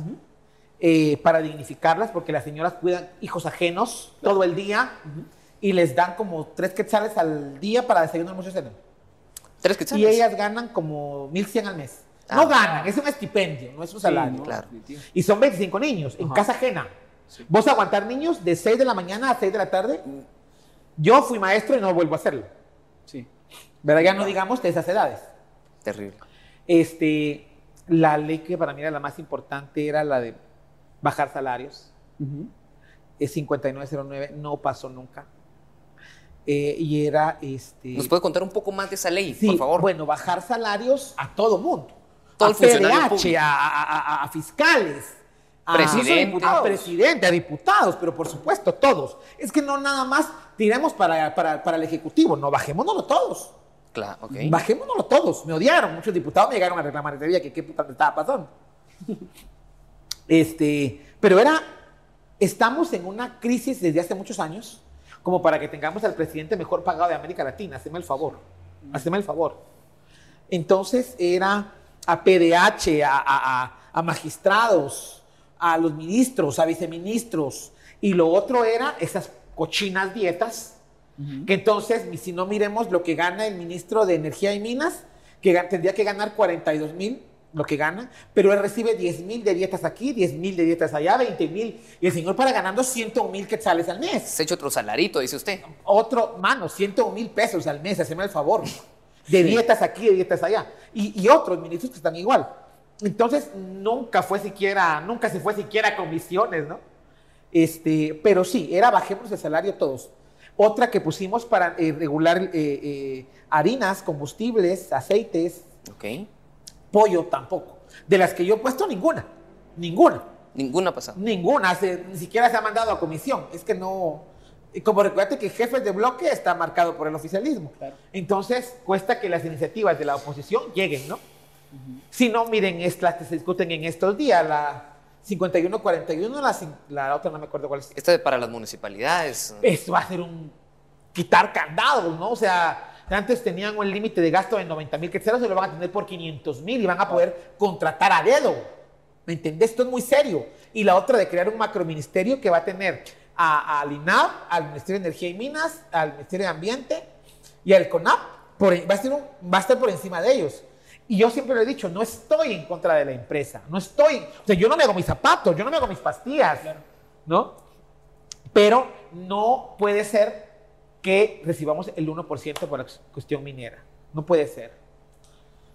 eh, para dignificarlas, porque las señoras cuidan hijos ajenos todo el día y les dan como tres quetzales al día para desayuno, almuerzo y cena. Tres Y quetzales. ellas ganan como 1.100 al mes. Ah. No ganan, es un estipendio, no es un salario. no, claro. Y son 25 niños en casa ajena. Sí. ¿Vos aguantar niños de 6 de la mañana a 6 de la tarde? Yo fui maestro y no vuelvo a hacerlo. Sí. ¿Verdad? Ya no digamos de esas edades. Terrible. Este, la ley que para mí era la más importante era la de bajar salarios. Es 5909, no pasó nunca. Eh, y era este. ¿Nos puede contar un poco más de esa ley, sí, por favor? Bueno, bajar salarios a todo mundo. Todo a PDH, a, a- a- a fiscales, Presidente. a presidente, a diputados, pero por supuesto todos. Es que no nada más tiremos para, para, para el Ejecutivo, no bajémonos todos. Claro, todos. Me odiaron. Muchos diputados me llegaron a reclamar día que qué puta me estaba pasando. Este, pero era, estamos en una crisis desde hace muchos años, como para que tengamos al presidente mejor pagado de América Latina. Haceme el favor. Haceme el favor. Entonces era a PDH, a, magistrados, a los ministros, a viceministros. Y lo otro era esas cochinas dietas, que entonces, si no miremos lo que gana el ministro de Energía y Minas, que tendría que ganar 42 mil lo que gana, pero él recibe 10 mil de dietas aquí, 10 mil de dietas allá, 20 mil, y el señor para ganando 101 mil quetzales al mes. Se ha hecho otro salarito, dice usted. Otro, mano, 101 mil pesos al mes, haceme el favor, de dietas aquí, de dietas allá, y, y, otros ministros que están igual. Entonces, nunca fue siquiera, nunca se fue siquiera a comisiones, ¿no? Este, pero sí, era bajemos el salario todos. Otra que pusimos para eh, regular eh, eh, harinas, combustibles, aceites. Ok pollo tampoco. De las que yo he puesto, ninguna. Ninguna. Ninguna pasada. Ninguna. ni siquiera se ha mandado a comisión. Es que no. Como recuerda que jefe de bloque está marcado por el oficialismo. Entonces, cuesta que las iniciativas de la oposición lleguen, ¿no? Si no, miren, estas que se discuten en estos días, la 5141, la, la otra no me acuerdo cuál es. Esta es para las municipalidades. Esto va a ser un quitar candados, ¿no? O sea, antes tenían un límite de gasto de 90 mil quetzales, se lo van a tener por 500 mil y van a poder contratar a dedo. ¿Me entendés? Esto es muy serio. Y la otra de crear un macroministerio que va a tener al INAP, al Ministerio de Energía y Minas, al Ministerio de Ambiente y al CONAP. va, a va a estar por encima de ellos. Y yo siempre lo he dicho, no estoy en contra de la empresa, no estoy, o sea, yo no me hago mis zapatos, yo no me hago mis pastillas, ¿no? Pero no puede ser que recibamos el 1% por la cuestión minera. No puede ser.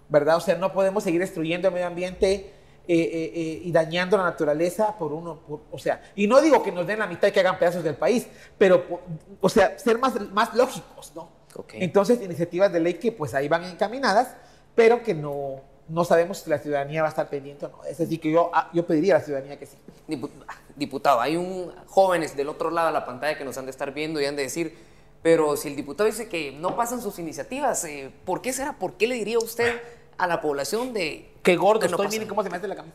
¿Verdad? O sea, no podemos seguir destruyendo el medio ambiente eh, eh, eh, y dañando la naturaleza por uno. o sea, y no digo que nos den la mitad y que hagan pedazos del país, pero, o sea, ser más, más lógicos, ¿no? Entonces, iniciativas de ley que pues ahí van encaminadas, pero que no, no sabemos si la ciudadanía va a estar pendiente o no. Es decir, que yo, ah, yo pediría a la ciudadanía que sí. Diputado, hay un jóvenes del otro lado de la pantalla que nos han de estar viendo y han de decir pero si el diputado dice que no pasan sus iniciativas, eh, ¿por qué será? ¿Por qué le diría usted a la población de... Qué gordo estoy, miren cómo se me hace la camisa.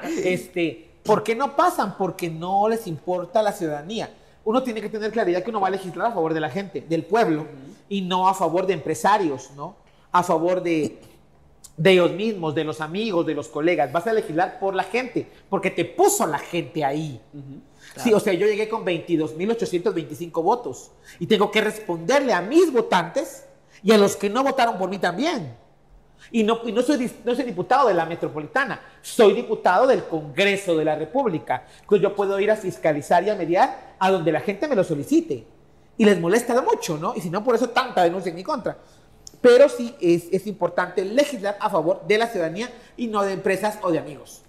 este, ¿Por qué no pasan? Porque no les importa la ciudadanía. Uno tiene que tener claridad que uno va a legislar a favor de la gente, del pueblo, y no a favor de empresarios, ¿no? A favor de, de ellos mismos, de los amigos, de los colegas. Vas a legislar por la gente, porque te puso la gente ahí. Sí, o sea, yo llegué con 22.825 votos y tengo que responderle a mis votantes y a los que no votaron por mí también. Y no, no, soy, no soy diputado de la metropolitana, soy diputado del Congreso de la República. Pues yo puedo ir a fiscalizar y a mediar a donde la gente me lo solicite. Y les molesta mucho, ¿no? Y si no, por eso tanta denuncia en mi contra. Pero sí es, es importante legislar a favor de la ciudadanía y no de empresas o de amigos.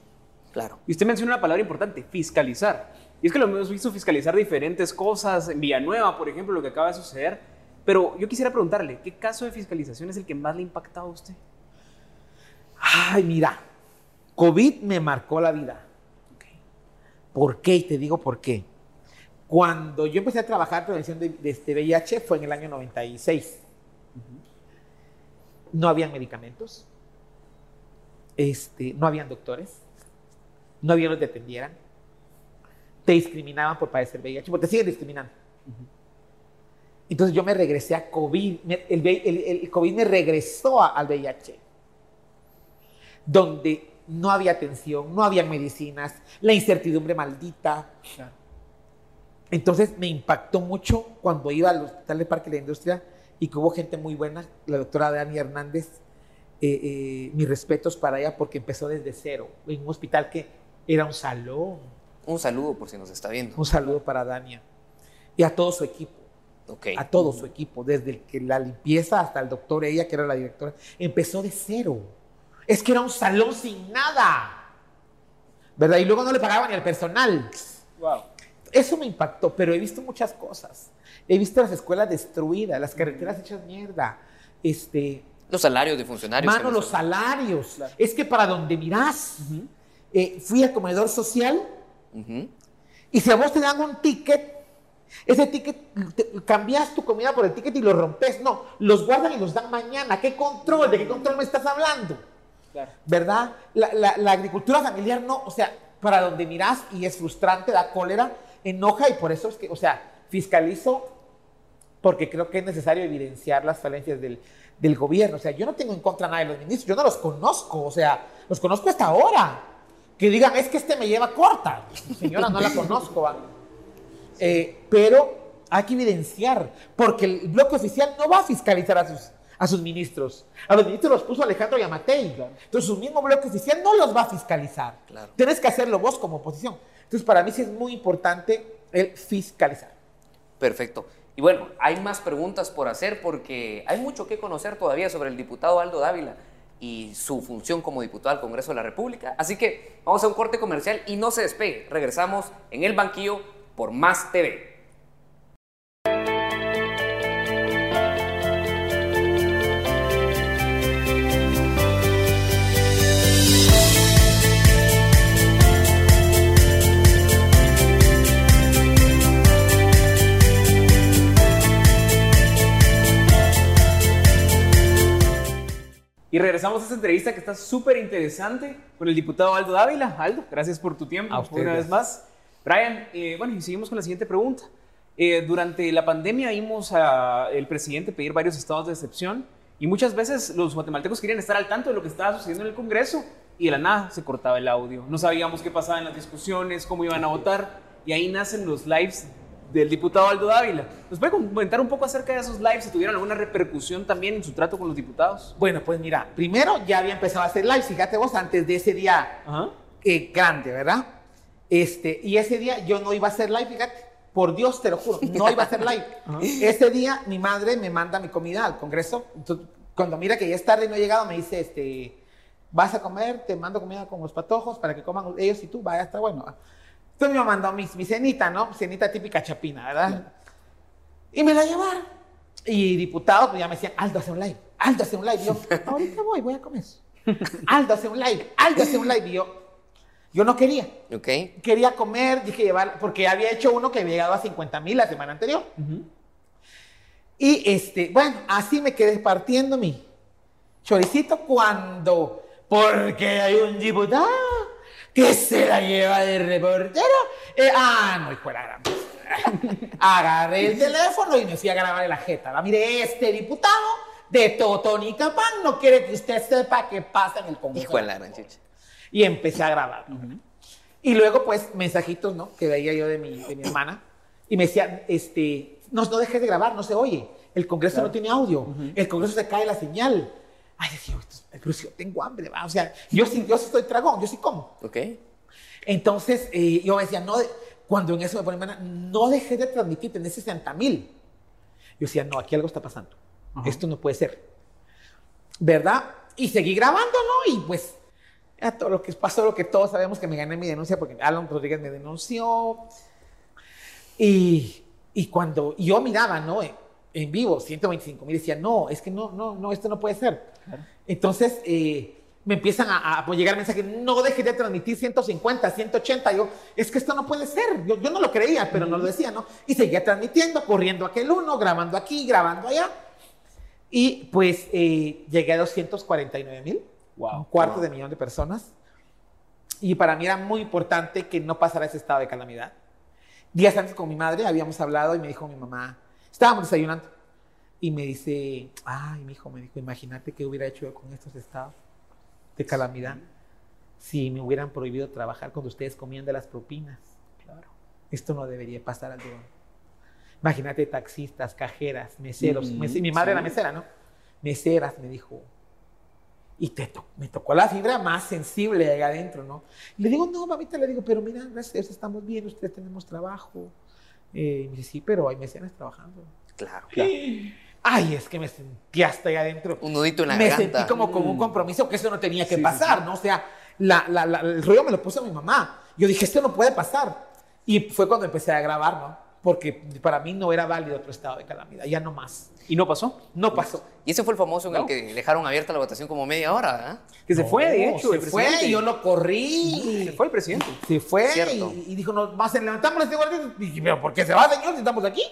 Claro. Y usted menciona una palabra importante, fiscalizar. Y es que lo hemos visto fiscalizar diferentes cosas, en Villanueva, por ejemplo, lo que acaba de suceder. Pero yo quisiera preguntarle, ¿qué caso de fiscalización es el que más le ha impactado a usted? Ay, mira, COVID me marcó la vida. ¿Por qué? Y te digo por qué. Cuando yo empecé a trabajar en prevención de, este VIH fue en el año 96. No habían medicamentos, este, no habían doctores, no había los que atendieran te discriminaban por padecer VIH, porque te siguen discriminando. Entonces yo me regresé a COVID, el, COVID me regresó al VIH, donde no había atención, no había medicinas, la incertidumbre maldita. Entonces me impactó mucho cuando iba al Hospital de Parque de la Industria y que hubo gente muy buena, la doctora Dani Hernández, eh, eh, mis respetos para ella porque empezó desde cero, en un hospital que era un salón un saludo por si nos está viendo. Un saludo para Dania y a todo su equipo. Okay. A todo su equipo, desde el que la limpieza hasta el doctor, ella que era la directora, empezó de cero. Es que era un salón sin nada. ¿Verdad? Y luego no le pagaban ni al personal. Wow. Eso me impactó, pero he visto muchas cosas. He visto las escuelas destruidas, las carreteras hechas mierda. Este, los salarios de funcionarios. Mano, los salarios. Es que para donde mirás, eh, fui al comedor social y si a vos te dan un ticket, ese ticket, cambias tu comida por el ticket y lo rompes. No, los guardan y los dan mañana. ¿Qué control? ¿De qué control me estás hablando? ¿Verdad? La, agricultura familiar no, o sea, para donde miras y es frustrante, da cólera, enoja y por eso es que, o sea, fiscalizo porque creo que es necesario evidenciar las falencias del, del gobierno. O sea, yo no tengo en contra nada de los ministros, yo no los conozco, o sea, los conozco hasta ahora. Que digan, es que este me lleva corta. Señora, no la conozco. Eh, pero hay que evidenciar, porque el bloque oficial no va a fiscalizar a sus, a sus ministros. A los ministros los puso Alejandro Yamatei. Entonces, su mismo bloque oficial no los va a fiscalizar. Tienes que hacerlo vos como oposición. Entonces, para mí sí es muy importante el fiscalizar. Perfecto. Y bueno, hay más preguntas por hacer porque hay mucho que conocer todavía sobre el diputado Aldo Dávila y su función como diputado al Congreso de la República. Así que vamos a un corte comercial y no se despegue. Regresamos en el banquillo por Más TV. Y regresamos a esta entrevista que está súper interesante con el diputado Aldo Dávila. Aldo, gracias por tu tiempo una vez más. Brian, eh, bueno, y seguimos con la siguiente pregunta. Eh, durante la pandemia vimos al presidente pedir varios estados de excepción y muchas veces los guatemaltecos querían estar al tanto de lo que estaba sucediendo en el Congreso y de la nada se cortaba el audio. No sabíamos qué pasaba en las discusiones, cómo iban a votar y ahí nacen los lives del diputado Aldo Dávila. ¿Nos puede comentar un poco acerca de esos lives? Si tuvieron alguna repercusión también en su trato con los diputados. Bueno, pues mira, primero ya había empezado a hacer lives, fíjate vos, antes de ese día eh, grande, ¿verdad? Este, y ese día yo no iba a hacer live, fíjate. Por Dios, te lo juro, no iba a hacer live. Ese día mi madre me manda mi comida al Congreso. Entonces, cuando mira que ya es tarde y no he llegado, me dice, este, vas a comer, te mando comida con los patojos para que coman ellos y tú, vaya, está bueno. Entonces me mandó mi, mi cenita, ¿no? Cenita típica chapina, ¿verdad? Y me la llevaron. Y diputados pues ya me decían, Aldo, hace un live, Aldo, hace un live. Y yo, ahorita voy, voy a comer. Aldo, hace un live, Aldo, hace un live. Y yo, yo no quería. Ok. Quería comer, dije llevar, porque había hecho uno que había llegado a 50 mil la semana anterior. Y este, bueno, así me quedé partiendo mi choricito cuando, porque hay un diputado ¿Qué se la lleva de reportero? Eh, ah, no, hijo de la gran. Agarré el teléfono y me fui a grabar la jeta. ¿va? Mire, este diputado de Totón y Capán no quiere que usted sepa qué pasa en el Congreso. Hijo de la gran Y empecé a grabar. Y luego, pues, mensajitos, ¿no? Que veía yo de mi, de mi hermana. Y me decía, este, no, no dejes de grabar, no se oye. El Congreso no tiene audio. El Congreso se cae la señal. Ay, decía, si yo tengo hambre, ¿va? o sea, yo sí, yo sí estoy tragón, yo sí como. Ok. Entonces, eh, yo decía, no, cuando en eso me ponen, no dejé de transmitir, tenés 60 mil. Yo decía, no, aquí algo está pasando. Esto no puede ser. ¿Verdad? Y seguí grabando, ¿no? Y pues, a todo lo que pasó, lo que todos sabemos que me gané mi denuncia porque Alan Rodríguez me denunció. Y, y cuando yo miraba, ¿no? En vivo, 125 mil, decía, no, es que no, no, no, esto no puede ser. Entonces, eh, me empiezan a, a, llegar mensajes, no dejes de transmitir 150, 180. Yo, es que esto no puede ser. Yo, yo no lo creía, pero no lo decía, ¿no? Y seguía transmitiendo, corriendo aquel uno, grabando aquí, grabando allá. Y pues eh, llegué a 249 mil, un cuarto de millón de personas. Y para mí era muy importante que no pasara ese estado de calamidad. Días antes con mi madre habíamos hablado y me dijo mi mamá, estábamos desayunando y me dice, ay, mi hijo, me dijo, imagínate qué hubiera hecho yo con estos estados de calamidad si me hubieran prohibido trabajar cuando ustedes comían de las propinas. Claro. Esto no debería pasar al Imagínate taxistas, cajeras, meseros. Mm, mi madre era mesera, ¿no? Meseras, me dijo. Y te me tocó la fibra más sensible ahí adentro, ¿no? le digo, no, mamita, le digo, pero mira, gracias, estamos bien, ustedes tenemos trabajo. Eh, y me dice, sí, pero hay meseras trabajando. Claro, claro. Ay, es que me sentí hasta ahí adentro. Un nudito en la Me sentí como con un mm. compromiso que eso no tenía que pasar, ¿no? O sea, la, la, el rollo me lo puso mi mamá. Yo dije, esto no puede pasar. Y fue cuando empecé a grabar, ¿no? Porque para mí no era válido otro estado de calamidad, ya no más. ¿Y no pasó? No pasó. Y ese fue el famoso en el que dejaron abierta la votación como media hora, ¿eh? Que se fue, de hecho. Se fue, y yo lo corrí. Se fue el presidente. Se fue y, dijo, no, más levantamos este guardia. Y pero ¿por qué se va, señor, si estamos aquí?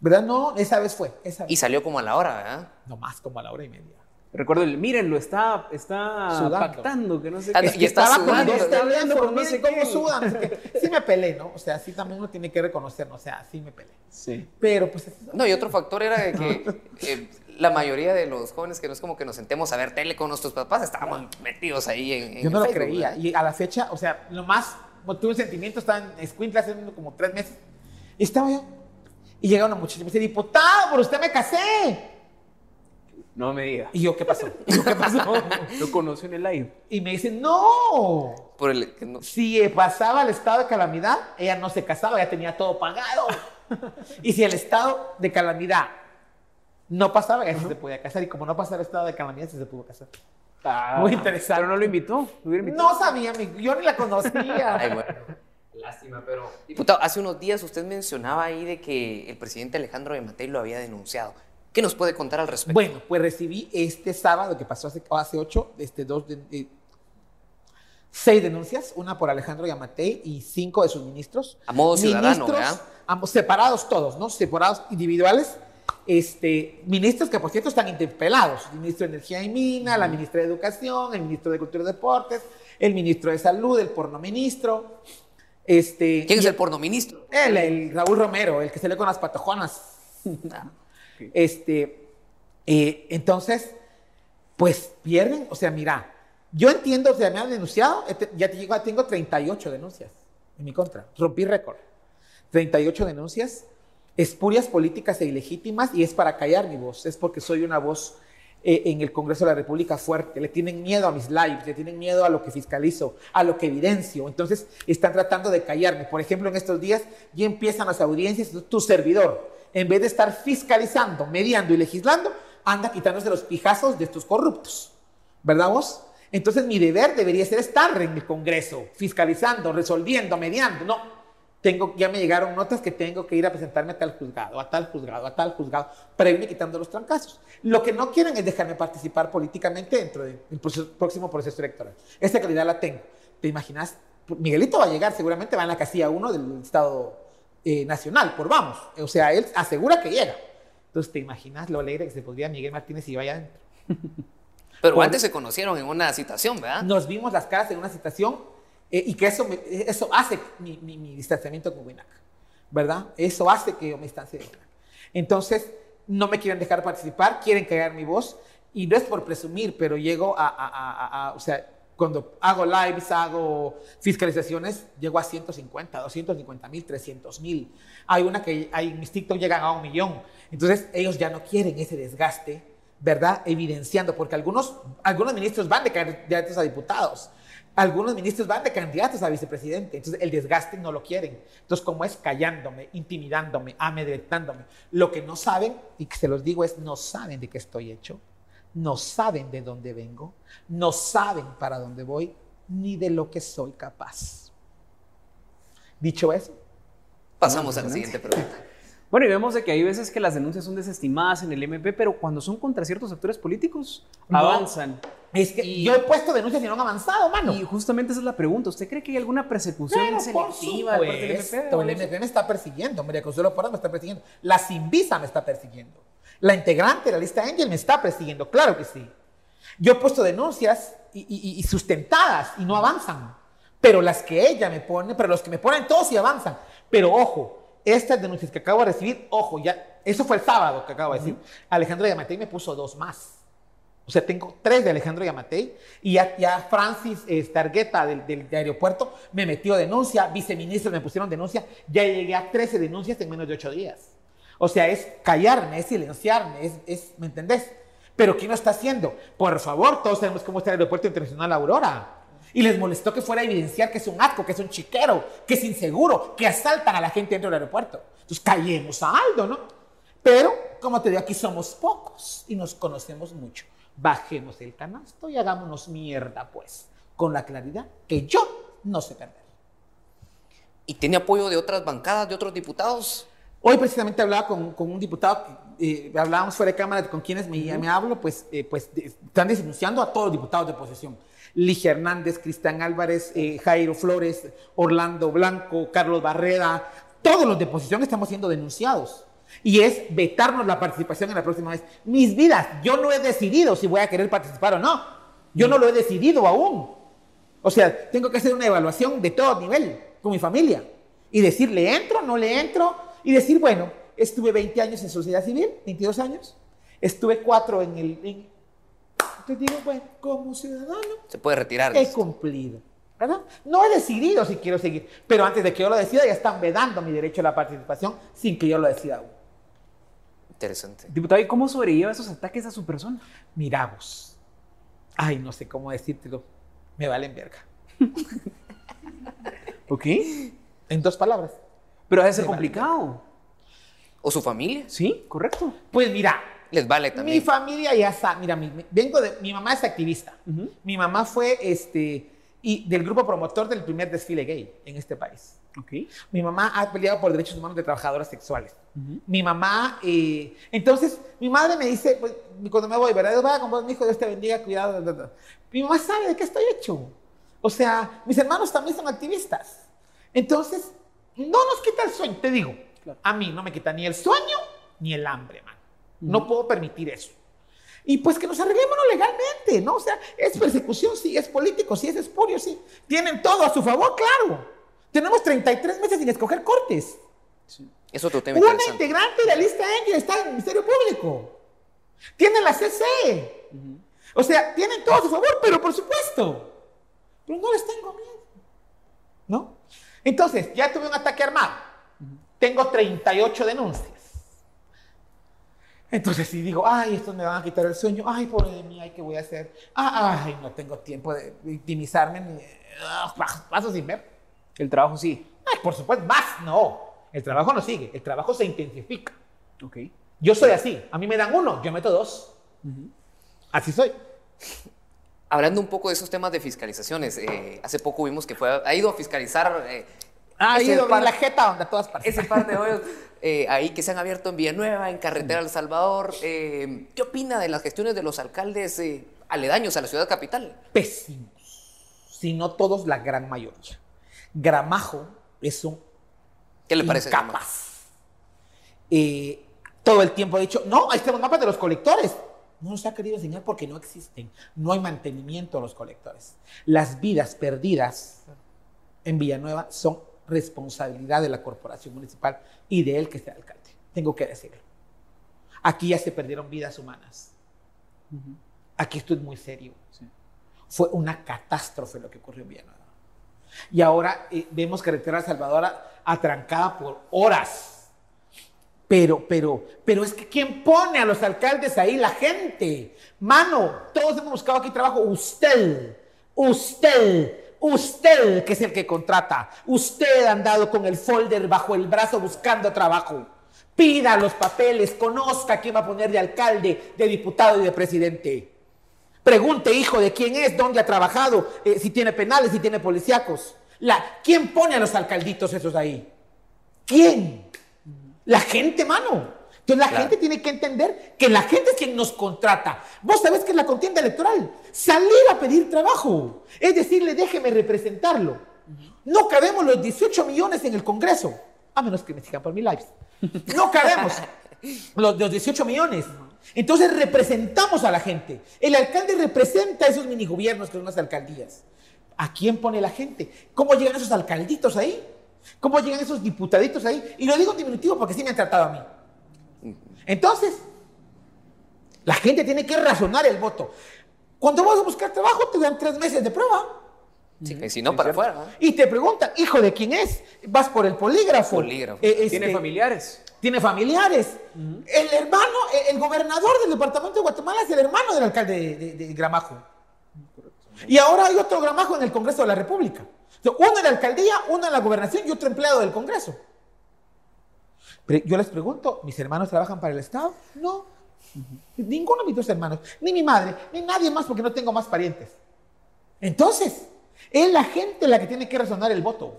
¿Verdad? No, esa vez fue. Esa Y salió como a la hora, ¿verdad? No más, como a la hora y media. Recuerdo el, mírenlo, está, está pactando, que no sé ah, qué. y estaba sudando, está hablando, pero no sé cómo suda. Sí me pelé, ¿no? O sea, sí también uno tiene que reconocer, ¿no? O sea, sí me pelé. Sí. Pero pues... No, y otro factor era de que la mayoría de los jóvenes que no es como que nos sentemos a ver tele con nuestros papás, estábamos metidos ahí en. Yo no lo creía. Y a la fecha, o sea, lo más, tuve un sentimiento, estaba en Escuintla hace como tres meses. Y estaba yo. Y llega una muchacha y me dice, diputado, por usted me casé. No me diga. Y yo, ¿qué pasó? ¿qué pasó? Lo conoció en el live. Y me dice, no. Por el, Si pasaba el estado de calamidad, ella no se casaba, ya tenía todo pagado. y si el estado de calamidad no pasaba, ella se podía casar. Y como no pasaba el estado de calamidad, se pudo casar. Ah, Muy interesante. Pero no lo invitó. No sabía, yo ni la conocía. Ay, bueno. Lástima, pero. Diputado, hace unos días usted mencionaba ahí de que el presidente Alejandro de Matei lo había denunciado. ¿Qué nos puede contar al respecto? Bueno, pues recibí este sábado, que pasó hace, hace ocho, este, dos, de, seis denuncias, una por Alejandro Yamatei y cinco de sus ministros. A modo ciudadano, ¿verdad? Ambos, separados todos, ¿no? Separados individuales. Este, ministros que por cierto están interpelados, el ministro de Energía y Mina, la ministra de Educación, el ministro de Cultura y Deportes, el ministro de Salud, el porno ministro. Este, ¿Quién es el porno ministro? Él, el Raúl Romero, el que se lee con las patojonas. Ah. Este, eh, entonces, pues pierden, o sea, mira, yo entiendo, o sea, me han denunciado, este, ya tengo 38 denuncias en mi contra, rompí récord. 38 denuncias, espurias políticas e ilegítimas, y es para callar mi voz, es porque soy una voz eh, en el Congreso de la República fuerte, le tienen miedo a mis lives, le tienen miedo a lo que fiscalizo, a lo que evidencio, entonces están tratando de callarme. Por ejemplo, en estos días ya empiezan las audiencias, tu servidor, en vez de estar fiscalizando, mediando y legislando, anda quitándose los pijazos de estos corruptos. ¿Verdad vos? Entonces mi deber debería ser estar en el Congreso, fiscalizando, resolviendo, mediando. No, tengo, ya me llegaron notas que tengo que ir a presentarme a tal juzgado, a tal juzgado, a tal juzgado, para irme quitando los trancazos. Lo que no quieren es dejarme participar políticamente dentro del próximo proceso electoral. Esa calidad la tengo. ¿Te imaginas? Miguelito va a llegar, seguramente va en la casilla 1 del Estado eh, nacional, por vamos. O sea, él asegura que llega. Entonces, ¿te imaginas lo alegre que se podría Miguel Martínez si vaya adentro? Pero antes se conocieron en una citación, ¿verdad? Nos vimos las caras en una citación eh, y que eso, eso hace mi, mi, distanciamiento con Winac, ¿verdad? Eso hace que yo me distancie de Winac. Entonces, no me quieren dejar participar, quieren callar mi voz y no es por presumir, pero llego a, a, a, a o sea, cuando hago lives, hago fiscalizaciones, llego a 150, 250 mil, 300 mil. Hay una que hay, mis TikTok llegan a un millón. Entonces ellos ya no quieren ese desgaste, ¿verdad? Evidenciando, porque algunos, algunos ministros van de candidatos a diputados, algunos ministros van de candidatos a vicepresidente. Entonces el desgaste no lo quieren. Entonces como es callándome, intimidándome, amedrentándome. Lo que no saben, y que se los digo es, no saben de qué estoy hecho no saben de dónde vengo, no saben para dónde voy, ni de lo que soy capaz. Dicho eso, pasamos a la siguiente pregunta. Bueno, y vemos de que hay veces que las denuncias son desestimadas en el MP, pero cuando son contra ciertos actores políticos, avanzan. Es que yo he puesto denuncias y no han avanzado, mano. Y justamente esa es la pregunta. ¿Usted cree que hay alguna persecución selectiva MP? El MP me está persiguiendo, María Consuelo Porras me está persiguiendo, la Sinvisa me está persiguiendo. La integrante de la lista Angel me está persiguiendo, claro que sí. Yo he puesto denuncias y, sustentadas y no avanzan. Pero las que ella me pone, pero los que me ponen todos sí avanzan. Pero ojo, estas denuncias que acabo de recibir, ojo, ya, eso fue el sábado que acabo de decir. Alejandro Yamatei me puso dos más. O sea, tengo tres de Alejandro Yamatei y ya, Francis Stargueta del, del, aeropuerto me metió denuncia, viceministros me pusieron denuncia, ya llegué a 13 denuncias en menos de 8 días. O sea, es callarme, es silenciarme, es, ¿me entendés? Pero ¿quién lo está haciendo? Por favor, todos sabemos cómo está el aeropuerto internacional Aurora. Y les molestó que fuera a evidenciar que es un asco, que es un chiquero, que es inseguro, que asaltan a la gente dentro del aeropuerto. Entonces callemos a Aldo, ¿no? Pero, como te digo, aquí somos pocos y nos conocemos mucho. Bajemos el canasto y hagámonos mierda, pues, con la claridad que yo no sé perder. ¿Y tiene apoyo de otras bancadas, de otros diputados? Hoy precisamente hablaba con, un diputado, eh, hablábamos fuera de cámara con quienes me, me hablo, pues, eh, pues están denunciando a todos los diputados de oposición. Ligia Hernández, Cristian Álvarez, eh, Jairo Flores, Orlando Blanco, Carlos Barreda, todos los de oposición estamos siendo denunciados. Y es vetarnos la participación en la próxima vez. Mis vidas, yo no he decidido si voy a querer participar o no. Yo no lo he decidido aún. O sea, tengo que hacer una evaluación de todo nivel con mi familia y decir, ¿le entro? ¿No le entro? y decir, bueno, estuve 20 años en sociedad civil, 22 años, Estuve cuatro en el... En, te digo, bueno, como ciudadano... Se puede retirar. He cumplido. ¿verdad? No he decidido si quiero seguir, pero antes de que yo lo decida ya están vedando mi derecho a la participación sin que yo lo decida aún. Interesante. Diputado, ¿y cómo sobrelleva esos ataques a su persona? Mira vos. Ay, no sé cómo decírtelo. Me valen verga. ¿Ok? En dos palabras. Pero debe ser Me vale complicado. ¿O su familia? Sí, correcto. Pues mira, Les vale mi también. familia ya está. Mira, mi- mi- vengo de. Mi mamá es activista. Mi mamá fue este. Y del grupo promotor del primer desfile gay en este país. Ok. Mi mamá ha peleado por derechos humanos de trabajadoras sexuales. Mi mamá, eh, entonces, mi madre me dice, pues, cuando me voy, ¿verdad? Vaya con vos, mi hijo, Dios te bendiga, cuidado. da, da, da". Mi mamá sabe de qué estoy hecho. O sea, mis hermanos también son activistas. Entonces, no nos quita el sueño, te digo. Claro. A mí no me quita ni el sueño ni el hambre, man. No puedo permitir eso. Y pues que nos arreglemos legalmente, ¿no? O sea, es persecución, sí, es político, sí, es espurio, sí. Tienen todo a su favor, claro. Tenemos 33 meses sin escoger cortes. Sí. Es otro tema Una integrante de la lista N está en el Ministerio Público. Tienen la CC. O sea, tienen todo a su favor, pero por supuesto. Pero no les tengo miedo. ¿No? Entonces, ya tuve un ataque armado. Tengo 38 denuncias. Entonces, si digo, ay, estos me van a quitar el sueño, ay, pobre de mí, ay, ¿qué voy a hacer? Ah, ay, no tengo tiempo de victimizarme ni ah, paso sin ver. El trabajo sí. Ay, por supuesto, más no. El trabajo no sigue, el trabajo se intensifica. Ok. Yo soy así. A mí me dan uno, yo meto dos. Así soy. Hablando un poco de esos temas de fiscalizaciones, eh, hace poco vimos que fue, ha ido a fiscalizar eh, Ha ido par- la jeta donde a todas partes. ese par de hoyos eh, ahí que se han abierto en Villanueva, en Carretera El Salvador. Eh, ¿Qué opina de las gestiones de los alcaldes eh, aledaños a la ciudad capital? Pésimos. Si no todos, la gran mayoría. Gramajo es un ¿Qué le parece? Incapaz. Todo el tiempo ha dicho, no, ahí están los mapas de los colectores. No nos ha querido enseñar porque no existen. No hay mantenimiento a los colectores. Las vidas perdidas en Villanueva son responsabilidad de la corporación municipal y de él que sea alcalde. Tengo que decirlo. Aquí ya se perdieron vidas humanas. Aquí esto es muy serio. Sí. Fue una catástrofe lo que ocurrió en Villanueva. Y ahora eh, vemos carretera Salvadora atrancada por horas. Pero, pero, pero es que ¿quién pone a los alcaldes ahí? La gente. Mano, todos hemos buscado aquí trabajo. Usted, usted, usted que es el que contrata. Usted ha andado con el folder bajo el brazo buscando trabajo. Pida los papeles, conozca quién va a poner de alcalde, de diputado y de presidente. Pregunte, hijo, de quién es, dónde ha trabajado, eh, si tiene penales, si tiene policíacos. La, ¿Quién pone a los alcalditos esos ahí? ¿Quién? La gente, mano. Entonces la Claro. gente tiene que entender que la gente es quien nos contrata. Vos sabés que es la contienda electoral. Salir a pedir trabajo. Es decirle, déjeme representarlo. No cabemos los 18 millones en el Congreso. A menos que me sigan por mi live. No cabemos los, los 18 millones. Entonces representamos a la gente. El alcalde representa esos minigobiernos que son las alcaldías. ¿A quién pone la gente? ¿Cómo llegan esos alcalditos ahí? ¿Cómo llegan esos diputaditos ahí? Y lo digo en diminutivo porque sí me han tratado a mí. Entonces, la gente tiene que razonar el voto. Cuando vas a buscar trabajo, te dan tres meses de prueba. Sí, y si no, para afuera. ¿no? Y te preguntan, hijo, ¿de quién es? Vas por el polígrafo. Polígrafo. Eh, este, ¿Tiene familiares? tiene familiares. El hermano, el, el gobernador del departamento de Guatemala es el hermano del alcalde de, de- de Gramajo. Y ahora hay otro Gramajo en el Congreso de la República. O sea, uno en la alcaldía, uno en la gobernación y otro empleado del Congreso. Pero yo les pregunto, ¿mis hermanos trabajan para el Estado? No. Ninguno de mis dos hermanos, ni mi madre, ni nadie más porque no tengo más parientes. Entonces, es la gente la que tiene que razonar el voto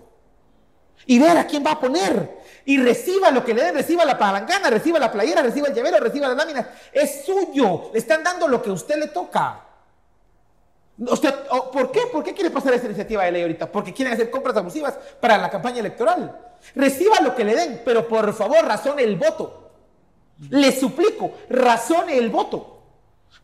y ver a quién va a poner. Y reciba lo que le den, reciba la palangana, reciba la playera, reciba el llavero, reciba las láminas. Es suyo. Le están dando lo que a usted le toca. O- ¿Por qué? ¿Por qué quiere pasar esa iniciativa de ley ahorita? Porque quieren hacer compras abusivas para la campaña electoral. Reciba lo que le den, pero por favor razone el voto. Le suplico, razone el voto.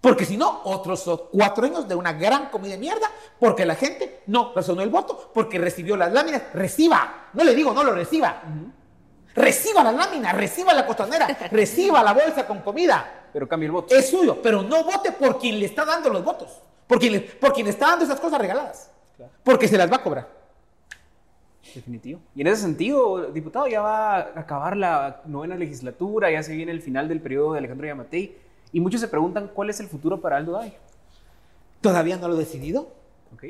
Porque si no, otros cuatro años de una gran comida de mierda, porque la gente no razonó el voto, porque recibió las láminas. Reciba. No le digo, no lo reciba. Reciba la lámina, reciba la costanera, reciba la bolsa con comida. pero cambie el voto. Es suyo, pero no vote por quien le está dando los votos. Por quien por quien está dando esas cosas regaladas. Porque se las va a cobrar. Definitivo. Y en ese sentido, diputado, ya va a acabar la novena legislatura, ya se viene el final del periodo de Alejandro Yamatei, y muchos se preguntan cuál es el futuro para Aldo Day. Todavía no lo he decidido. Ok.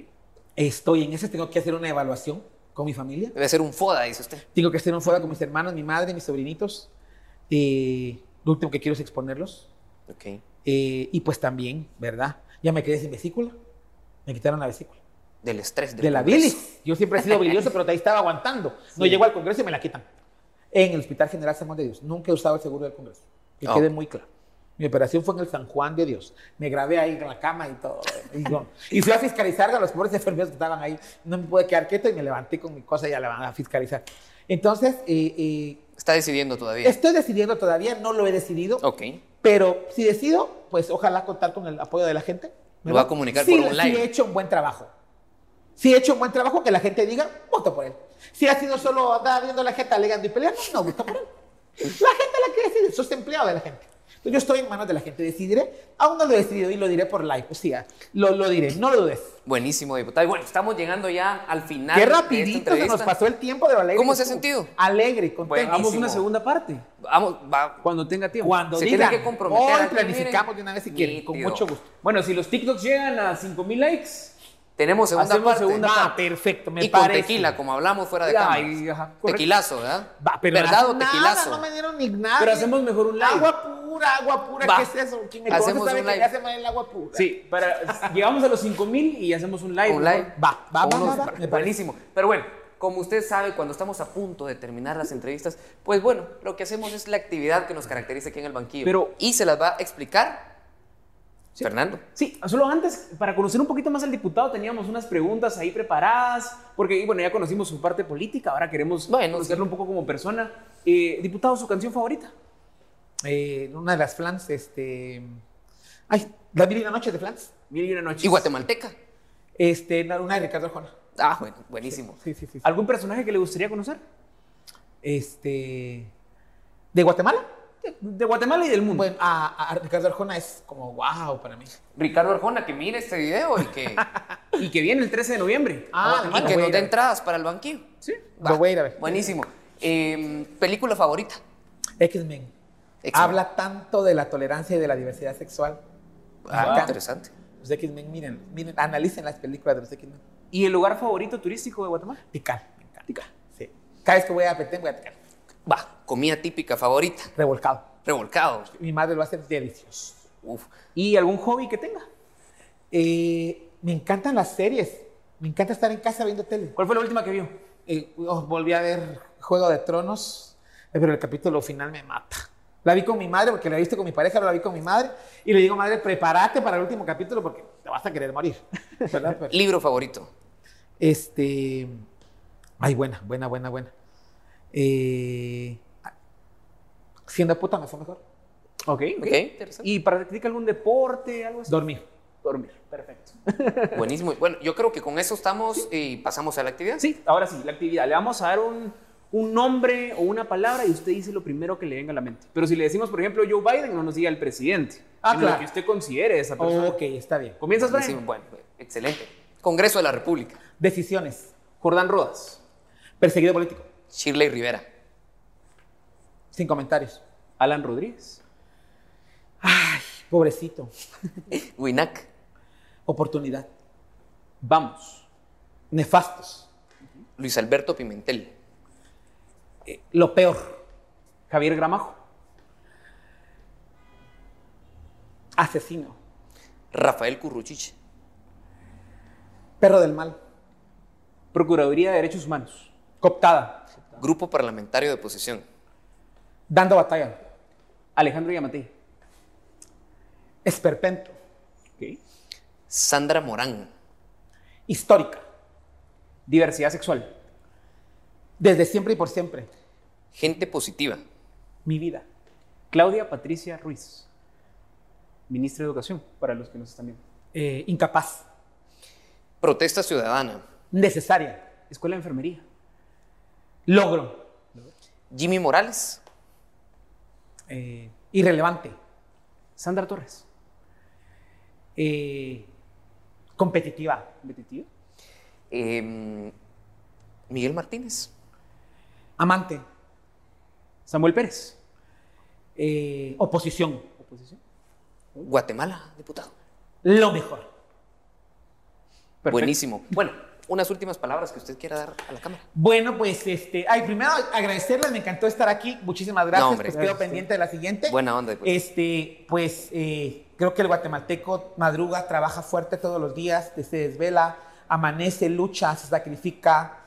Estoy en ese, tengo que hacer una evaluación con mi familia. Debe ser un FODA, dice usted. Tengo que hacer un FODA con mis hermanos, mi madre, mis sobrinitos. Eh, lo último que quiero es exponerlos. Ok. Eh, y pues también, ¿verdad? Ya me quedé sin vesícula. Me quitaron la vesícula. Del estrés. Del de la Congreso. bilis. Yo siempre he sido bilioso, pero ahí estaba aguantando. No llego al Congreso y me la quitan. En el Hospital General San Juan de Dios. Nunca he usado el seguro del Congreso. Que quede muy claro. Mi operación fue en el San Juan de Dios. Me grabé ahí en la cama y todo. Y, no. Y fui a fiscalizar a los pobres enfermeros que estaban ahí. No me pude quedar quieto y me levanté con mi cosa y ya la van a fiscalizar. Entonces, eh, eh, Está decidiendo todavía. estoy decidiendo todavía, no lo he decidido. Ok. Pero si decido, pues ojalá contar con el apoyo de la gente. Lo va a comunicar Sí, por un live. Sí he hecho un buen trabajo. Si he hecho un buen trabajo, que la gente diga, voto por él. Si ha sido solo andar viendo a la gente alegando y peleando, no voto por él. La gente la que decide, sos empleado de la gente. Entonces yo estoy en manos de la gente, decidiré. Aún no lo he decidido y lo diré por live. O sea, lo, lo diré, no lo dudes. Buenísimo, diputado. Y bueno, estamos llegando ya al final. Qué de esta rapidito se entrevista. nos pasó el tiempo de lo alegre. ¿Cómo se ha sentido? Alegre, contento. Buenísimo. una segunda parte, Vamos, va. cuando tenga tiempo. Cuando Se tiene que comprometer hoy planificamos miren. de una vez si quieren, con mucho gusto. Bueno, si los TikToks llegan a 5000 likes, Tenemos segunda Hacemos parte. segunda Ah, parte. perfecto, me y con parece. tequila, como hablamos fuera de Ay, cámara. Tequilazo, ¿verdad? Va, pero ¿Verdad o nada, tequilazo? no me dieron ni nada. pero hacemos mejor un live. Agua pura, agua pura, Va. ¿qué es eso? Quien me Hacemos conoce sabe un que live. hace mal el agua pura. Sí, para, llegamos a los 5000 y hacemos un live. Un ¿no? live. Va, va, va, unos- va, va, parece. Buenísimo. Pero bueno, como usted sabe, cuando estamos a punto de terminar las entrevistas, pues bueno, lo que hacemos es la actividad que nos caracteriza aquí en el banquillo. Pero- y se las va a explicar Fernando. Sí, solo antes, para conocer un poquito más al diputado, teníamos unas preguntas ahí preparadas, porque bueno, ya conocimos su parte política, ahora queremos Bueno, conocerlo sí. un poco como persona. Eh, diputado, ¿su canción favorita? Eh, una de las flans, este. Ay, La Mil y una Noche de flans. Mil y una noche. Y guatemalteca. Este, una una de Ricardo Arjona. Ah, bueno, buenísimo. Sí, sí, sí. sí. ¿Algún personaje que le gustaría conocer? Este. ¿De Guatemala? De Guatemala y del mundo. Bueno, a, a Ricardo Arjona es como wow para mí. Ricardo Arjona, que mire este video y que, Y que viene el 13 de noviembre. Ah, y que nos dé entradas para el banquillo. Sí. Lo voy a ir a ver. Buenísimo. Eh, ¿Película favorita? X-Men. Habla tanto de la tolerancia y de la diversidad sexual. Ah, Acá. interesante. Los X-Men, miren, miren, analicen las películas de los X-Men. ¿Y el lugar favorito turístico de Guatemala? Encanta. Picar. Sí. Cada vez que voy a Petén voy a picar. Va, comida típica favorita. Revolcado. Revolcado. Mi madre lo hace delicioso. Uf. ¿Y algún hobby que tenga? Eh, me encantan las series. Me encanta estar en casa viendo tele. ¿Cuál fue la última que vio? Eh, oh, volví a ver Juego de Tronos, pero el capítulo final me mata. La vi con mi madre, porque la he visto con mi pareja, pero la vi con mi madre. Y le digo, madre, prepárate para el último capítulo porque te vas a querer morir. Libro favorito. Este. Ay, buena, buena, buena, buena. Eh, siendo puta me fue mejor. Ok, Ok, interesante. ¿Y practica algún deporte, algo así? Dormir. Dormir, perfecto. Buenísimo. Bueno, yo creo que con eso estamos y pasamos a la actividad. Sí, ahora sí, la actividad. Le vamos a dar un, un nombre o una palabra y usted dice lo primero que le venga a la mente. Pero si le decimos, por ejemplo, Joe Biden, no nos diga el presidente. Ah, sino claro. Lo que usted considere esa persona. Ok, está bien. ¿Comienzas? Bueno, excelente. Congreso de la República. Decisiones. Jordán Rodas. Perseguido político. Shirley Rivera. Sin comentarios. Alan Rodríguez. Ay, pobrecito. Winac. Oportunidad. Vamos. Nefastos. Luis Alberto Pimentel. Eh, lo peor. Javier Gramajo. Asesino. Rafael Curruchiche. Perro del mal. Procuraduría de Derechos Humanos. Cooptada. Grupo Parlamentario de Oposición. Dando batalla. Alejandro Yamatei. Esperpento. Sandra Morán. Histórica. Diversidad sexual. Desde siempre y por siempre. Gente positiva. Mi vida. Claudia Patricia Ruiz. Ministra de Educación, para los que nos están viendo. Eh, incapaz. Protesta ciudadana. Necesaria. Escuela de Enfermería. Logro. Jimmy Morales. Eh, irrelevante. Sandra Torres. Eh, competitiva. ¿Competitiva? Em, Miguel Martínez. Amante. Samuel Pérez. Eh, oposición. Oposición. Guatemala, diputado. Lo mejor. Perfecto. Buenísimo. Bueno, unas últimas palabras que usted quiera dar a la cámara. Bueno, pues este, ay, primero agradecerles, me encantó estar aquí. Muchísimas gracias. No, hombre. pues quedo pendiente de la siguiente. Buena onda, diputado. Este, pues eh, creo que el guatemalteco madruga, trabaja fuerte todos los días, se desvela, amanece, lucha, se sacrifica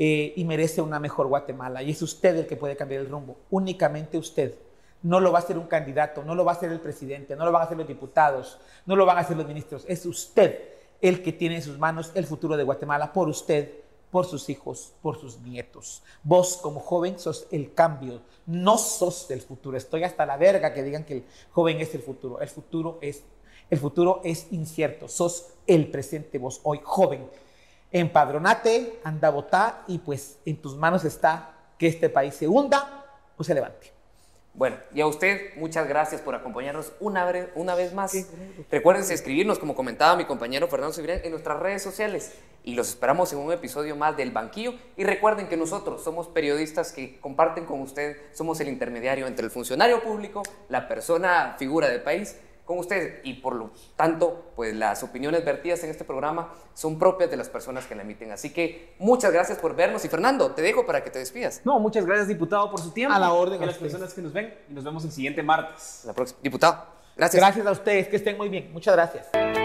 eh, y merece una mejor Guatemala. Y es usted el que puede cambiar el rumbo, únicamente usted. No lo va a hacer un candidato, no lo va a hacer el presidente, no lo van a hacer los diputados, no lo van a hacer los ministros. Es usted el que tiene en sus manos el futuro de Guatemala por usted, por sus hijos, por sus nietos. Vos como joven sos el cambio, no sos el futuro. Estoy hasta la verga que digan que el joven es el futuro. El futuro es, el futuro es incierto. Sos el presente vos hoy, joven. Empadronate, anda a votar y pues en tus manos está que este país se hunda o se levante. Bueno, y a usted, muchas gracias por acompañarnos una, bre- una vez más. Recuerden escribirnos, como comentaba mi compañero Fernando Cibrián, en nuestras redes sociales. Y los esperamos en un episodio más del Banquillo. Y recuerden que nosotros somos periodistas que comparten con usted, somos el intermediario entre el funcionario público, la persona, figura del país, con usted. Y por lo tanto, pues las opiniones vertidas en este programa son propias de las personas que la emiten. Así que muchas gracias por vernos. Y Fernando, te dejo para que te despidas. No, muchas gracias, diputado, por su tiempo. A la orden, a las ustedes. personas que nos ven. Y nos vemos el siguiente martes. La próxima. Diputado, gracias. Gracias a ustedes, que estén muy bien. Muchas gracias.